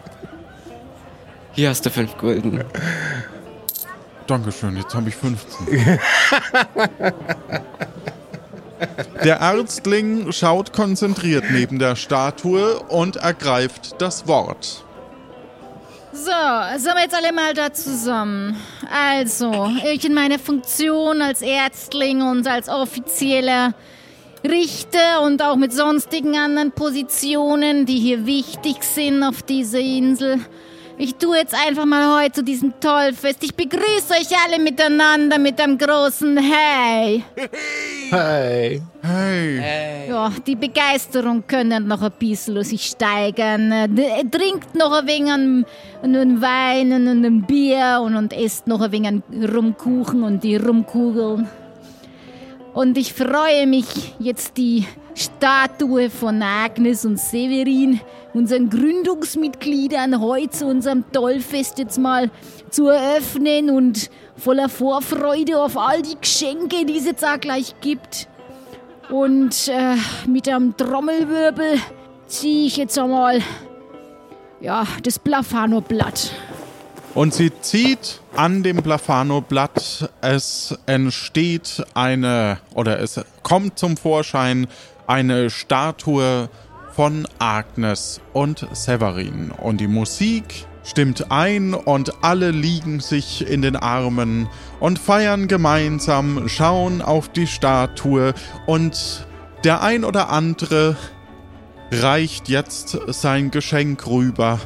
F: Hier hast du fünf Golden.
A: Dankeschön, jetzt habe ich 15. Der Ärztling schaut konzentriert neben der Statue und ergreift das Wort.
B: So, sind wir jetzt alle mal da zusammen. Also, ich in meiner Funktion als Ärztling und als offizieller Richter und auch mit sonstigen anderen Positionen, die hier wichtig sind auf dieser Insel. Ich tue jetzt einfach mal heute zu diesem Tollfest. Ich begrüße euch alle miteinander mit einem großen Hey.
C: Hi.
A: Hey,
B: Ja, die Begeisterung können noch ein bisschen sich steigern. Äh, Trinkt noch ein wenig an Wein und ein Bier und, und esst noch ein wenig an Rumkuchen und die Rumkugeln. Und ich freue mich, jetzt die Statue von Agnes und Severin, unseren Gründungsmitgliedern, heute zu unserem Tollfest jetzt mal zu eröffnen und voller Vorfreude auf all die Geschenke, die es jetzt auch gleich gibt. Und äh, mit einem Trommelwirbel ziehe ich jetzt einmal ja, das Blafano-Blatt.
A: Und sie zieht an dem Blafano-Blatt. Es entsteht eine, oder es kommt zum Vorschein eine Statue von Agnes und Severin. Und die Musik stimmt ein und alle liegen sich in den Armen und feiern gemeinsam, schauen auf die Statue und der ein oder andere reicht jetzt sein Geschenk rüber.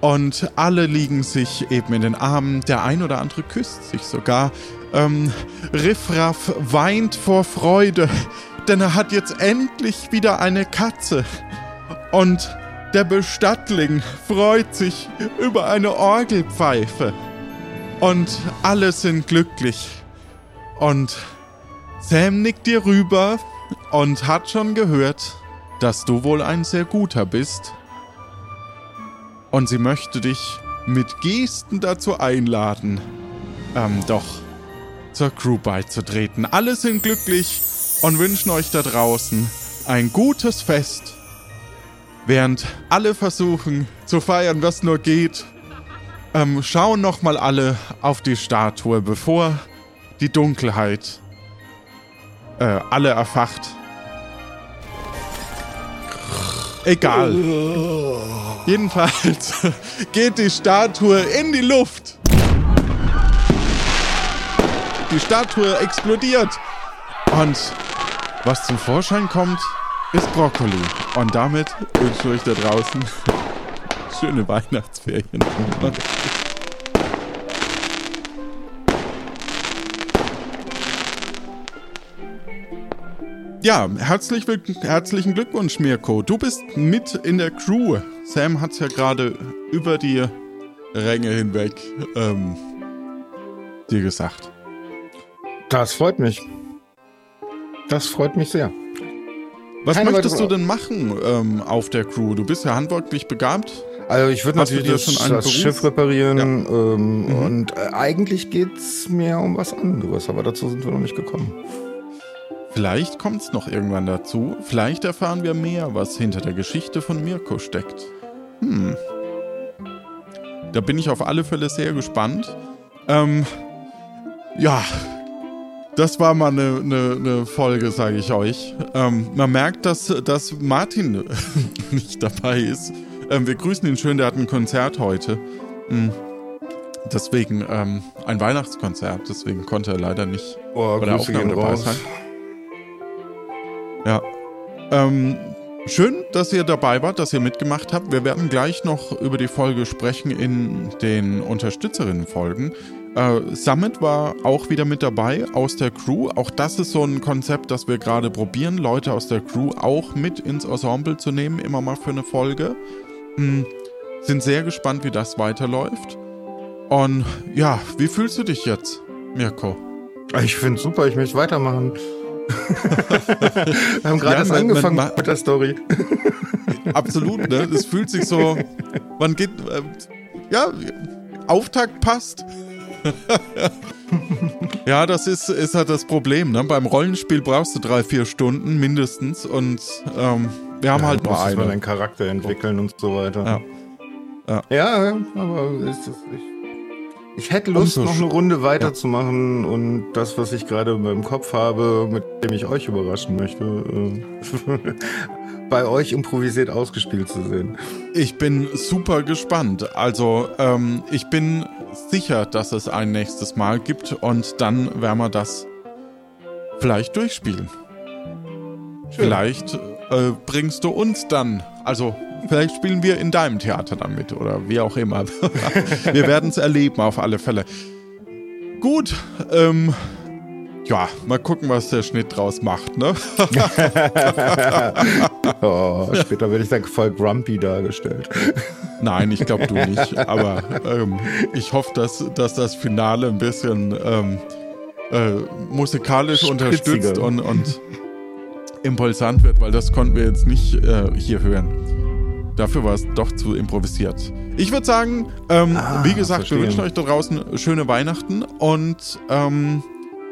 A: Und alle liegen sich eben in den Armen. Der ein oder andere küsst sich sogar. Ähm, Riffraff weint vor Freude, denn er hat jetzt endlich wieder eine Katze. Und der Bestattling freut sich über eine Orgelpfeife. Und alle sind glücklich. Und Sam nickt dir rüber und hat schon gehört, dass du wohl ein sehr guter bist. Und sie möchte dich mit Gesten dazu einladen, ähm, doch zur Crew beizutreten. Alle sind glücklich und wünschen euch da draußen ein gutes Fest, während alle versuchen zu feiern, was nur geht. Ähm, schauen nochmal alle auf die Statue, bevor die Dunkelheit äh, alle erfacht. Egal. Jedenfalls geht die Statue in die Luft. Die Statue explodiert. Und was zum Vorschein kommt, ist Brokkoli. Und damit wünsche ich euch da draußen schöne Weihnachtsferien. Ja, herzlich herzlichen Glückwunsch, Mirko. Du bist mit in der Crew. Sam hat es ja gerade über die Ränge hinweg ähm, dir gesagt.
C: Das freut mich. Das freut mich sehr.
A: Was
C: Keine
A: möchtest du denn machen ähm, auf der Crew? Du bist ja handwerklich begabt.
C: Also ich würde natürlich das, das? Schiff reparieren ähm,
A: Mhm.
C: und äh, eigentlich geht's mir um was anderes, aber dazu sind wir noch nicht gekommen.
A: Vielleicht kommt es noch irgendwann dazu. Vielleicht erfahren wir mehr, was hinter der Geschichte von Mirko steckt. Hm. Da bin ich auf alle Fälle sehr gespannt. Ähm, Ja, das war mal eine, eine, eine Folge, sage ich euch. Ähm, man merkt, dass, dass Martin nicht dabei ist. Ähm, wir grüßen ihn schön, der hat ein Konzert heute. Mhm. Deswegen ähm, ein Weihnachtskonzert, deswegen konnte er leider nicht
C: Oh,
A: bei der Aufnahme dabei
C: raus.
A: sein. Ja. Ähm, schön, dass ihr dabei wart, dass ihr mitgemacht habt. Wir werden gleich noch über die Folge sprechen in den Unterstützerinnen-Folgen. Äh, Summit war auch wieder mit dabei aus der Crew. Auch das ist so ein Konzept, das wir gerade probieren, Leute aus der Crew auch mit ins Ensemble zu nehmen, immer mal für eine Folge. Hm, sind sehr gespannt, wie das weiterläuft. Und ja, wie fühlst du dich jetzt, Mirko?
C: Ich finde super, ich möchte weitermachen. Wir haben gerade
A: Ja,
C: erst
A: man-
C: angefangen
A: man-
C: mit der Story.
A: Absolut, ne? Es fühlt sich so. Man geht. Äh, ja, Auftakt passt. ja, das ist, ist halt das Problem, ne? Beim Rollenspiel brauchst du drei, vier Stunden mindestens und ähm, wir haben halt
C: du
A: nur eine.
C: deinen Charakter entwickeln und so weiter.
A: Ja. Ja.
C: Ja, aber ist das, ich, ich hätte Lust,
A: Umso
C: noch eine Runde weiterzumachen und das, was ich gerade im Kopf habe, mit dem ich euch überraschen möchte, äh, bei euch improvisiert ausgespielt zu sehen.
A: Ich bin super gespannt. Also, ähm, ich bin sicher, dass es ein nächstes Mal gibt und dann werden wir das vielleicht durchspielen. Vielleicht äh, bringst du uns dann, also vielleicht spielen wir in deinem Theater dann mit oder wie auch immer. wir werden es erleben auf alle Fälle. Gut, ähm, ja, mal gucken, was der Schnitt draus macht, ne?
C: Oh, später werde ich dann voll grumpy dargestellt.
A: Nein, ich glaube du nicht. Aber ähm, ich hoffe, dass, dass das Finale ein bisschen ähm, äh, musikalisch
C: Spritziger.
A: unterstützt und, und impulsant wird, weil das konnten wir jetzt nicht äh, hier hören. Dafür war es doch zu improvisiert. Ich würde sagen, ähm,
C: Ah,
A: wie gesagt,
C: verstehe.
A: wir wünschen euch da draußen schöne Weihnachten und ähm,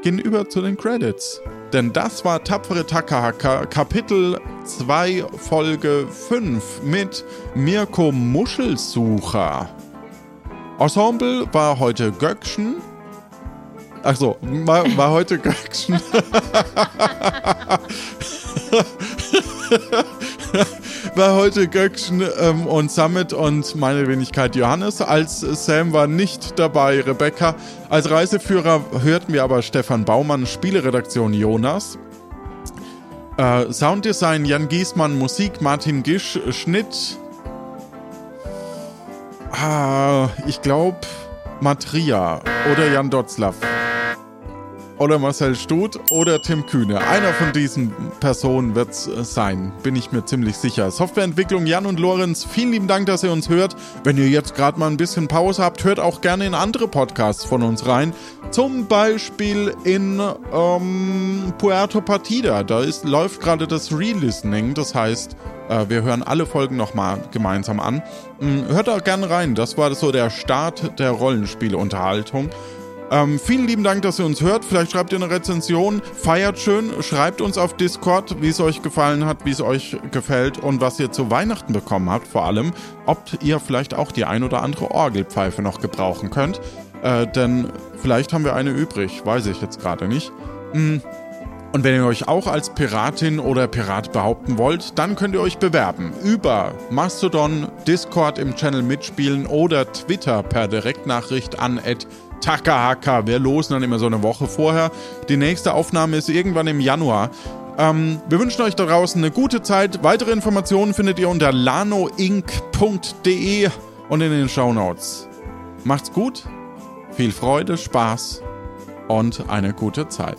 A: gehen über zu den Credits. Denn das war Tapfere Takahaka, Kapitel 2, Folge 5 mit Mirko Muschelsucher. Ensemble war heute Göckchen. Achso, war, war heute Göckchen. war heute Göckchen ähm, und Summit und meine Wenigkeit Johannes. Als Sam war nicht dabei, Rebecca. Als Reiseführer hörten wir aber Stefan Baumann, Spieleredaktion Jonas. Äh, Sounddesign Jan Giesmann, Musik Martin Gisch, Schnitt. Ah, ich glaube Matria oder Jan Dotzlaff. Oder Marcel Stut oder Tim Kühne. Einer von diesen Personen wird es sein, bin ich mir ziemlich sicher. Softwareentwicklung Jan und Lorenz, vielen lieben Dank, dass ihr uns hört. Wenn ihr jetzt gerade mal ein bisschen Pause habt, hört auch gerne in andere Podcasts von uns rein. Zum Beispiel in ähm, Puerto Partida. Da ist, läuft gerade das Re-Listening. Das heißt, äh, wir hören alle Folgen nochmal gemeinsam an. Mm, Hört auch gerne rein. Das war so der Start der Rollenspielunterhaltung. Ähm, vielen lieben Dank, dass ihr uns hört. Vielleicht schreibt ihr eine Rezension. Feiert schön. Schreibt uns auf Discord, wie es euch gefallen hat, wie es euch gefällt und was ihr zu Weihnachten bekommen habt. Vor allem, ob ihr vielleicht auch die ein oder andere Orgelpfeife noch gebrauchen könnt. Äh, denn vielleicht haben wir eine übrig. Weiß ich jetzt gerade nicht. Mm. Und wenn ihr euch auch als Piratin oder Pirat behaupten wollt, dann könnt ihr euch bewerben über Mastodon, Discord im Channel mitspielen oder Twitter per Direktnachricht an Takahaka. Wir losen dann immer so eine Woche vorher. Die nächste Aufnahme ist irgendwann im Januar. Ähm, wir wünschen euch da draußen eine gute Zeit. Weitere Informationen findet ihr unter lanoinc.de und in den Shownotes. Macht's gut, viel Freude, Spaß und eine gute Zeit.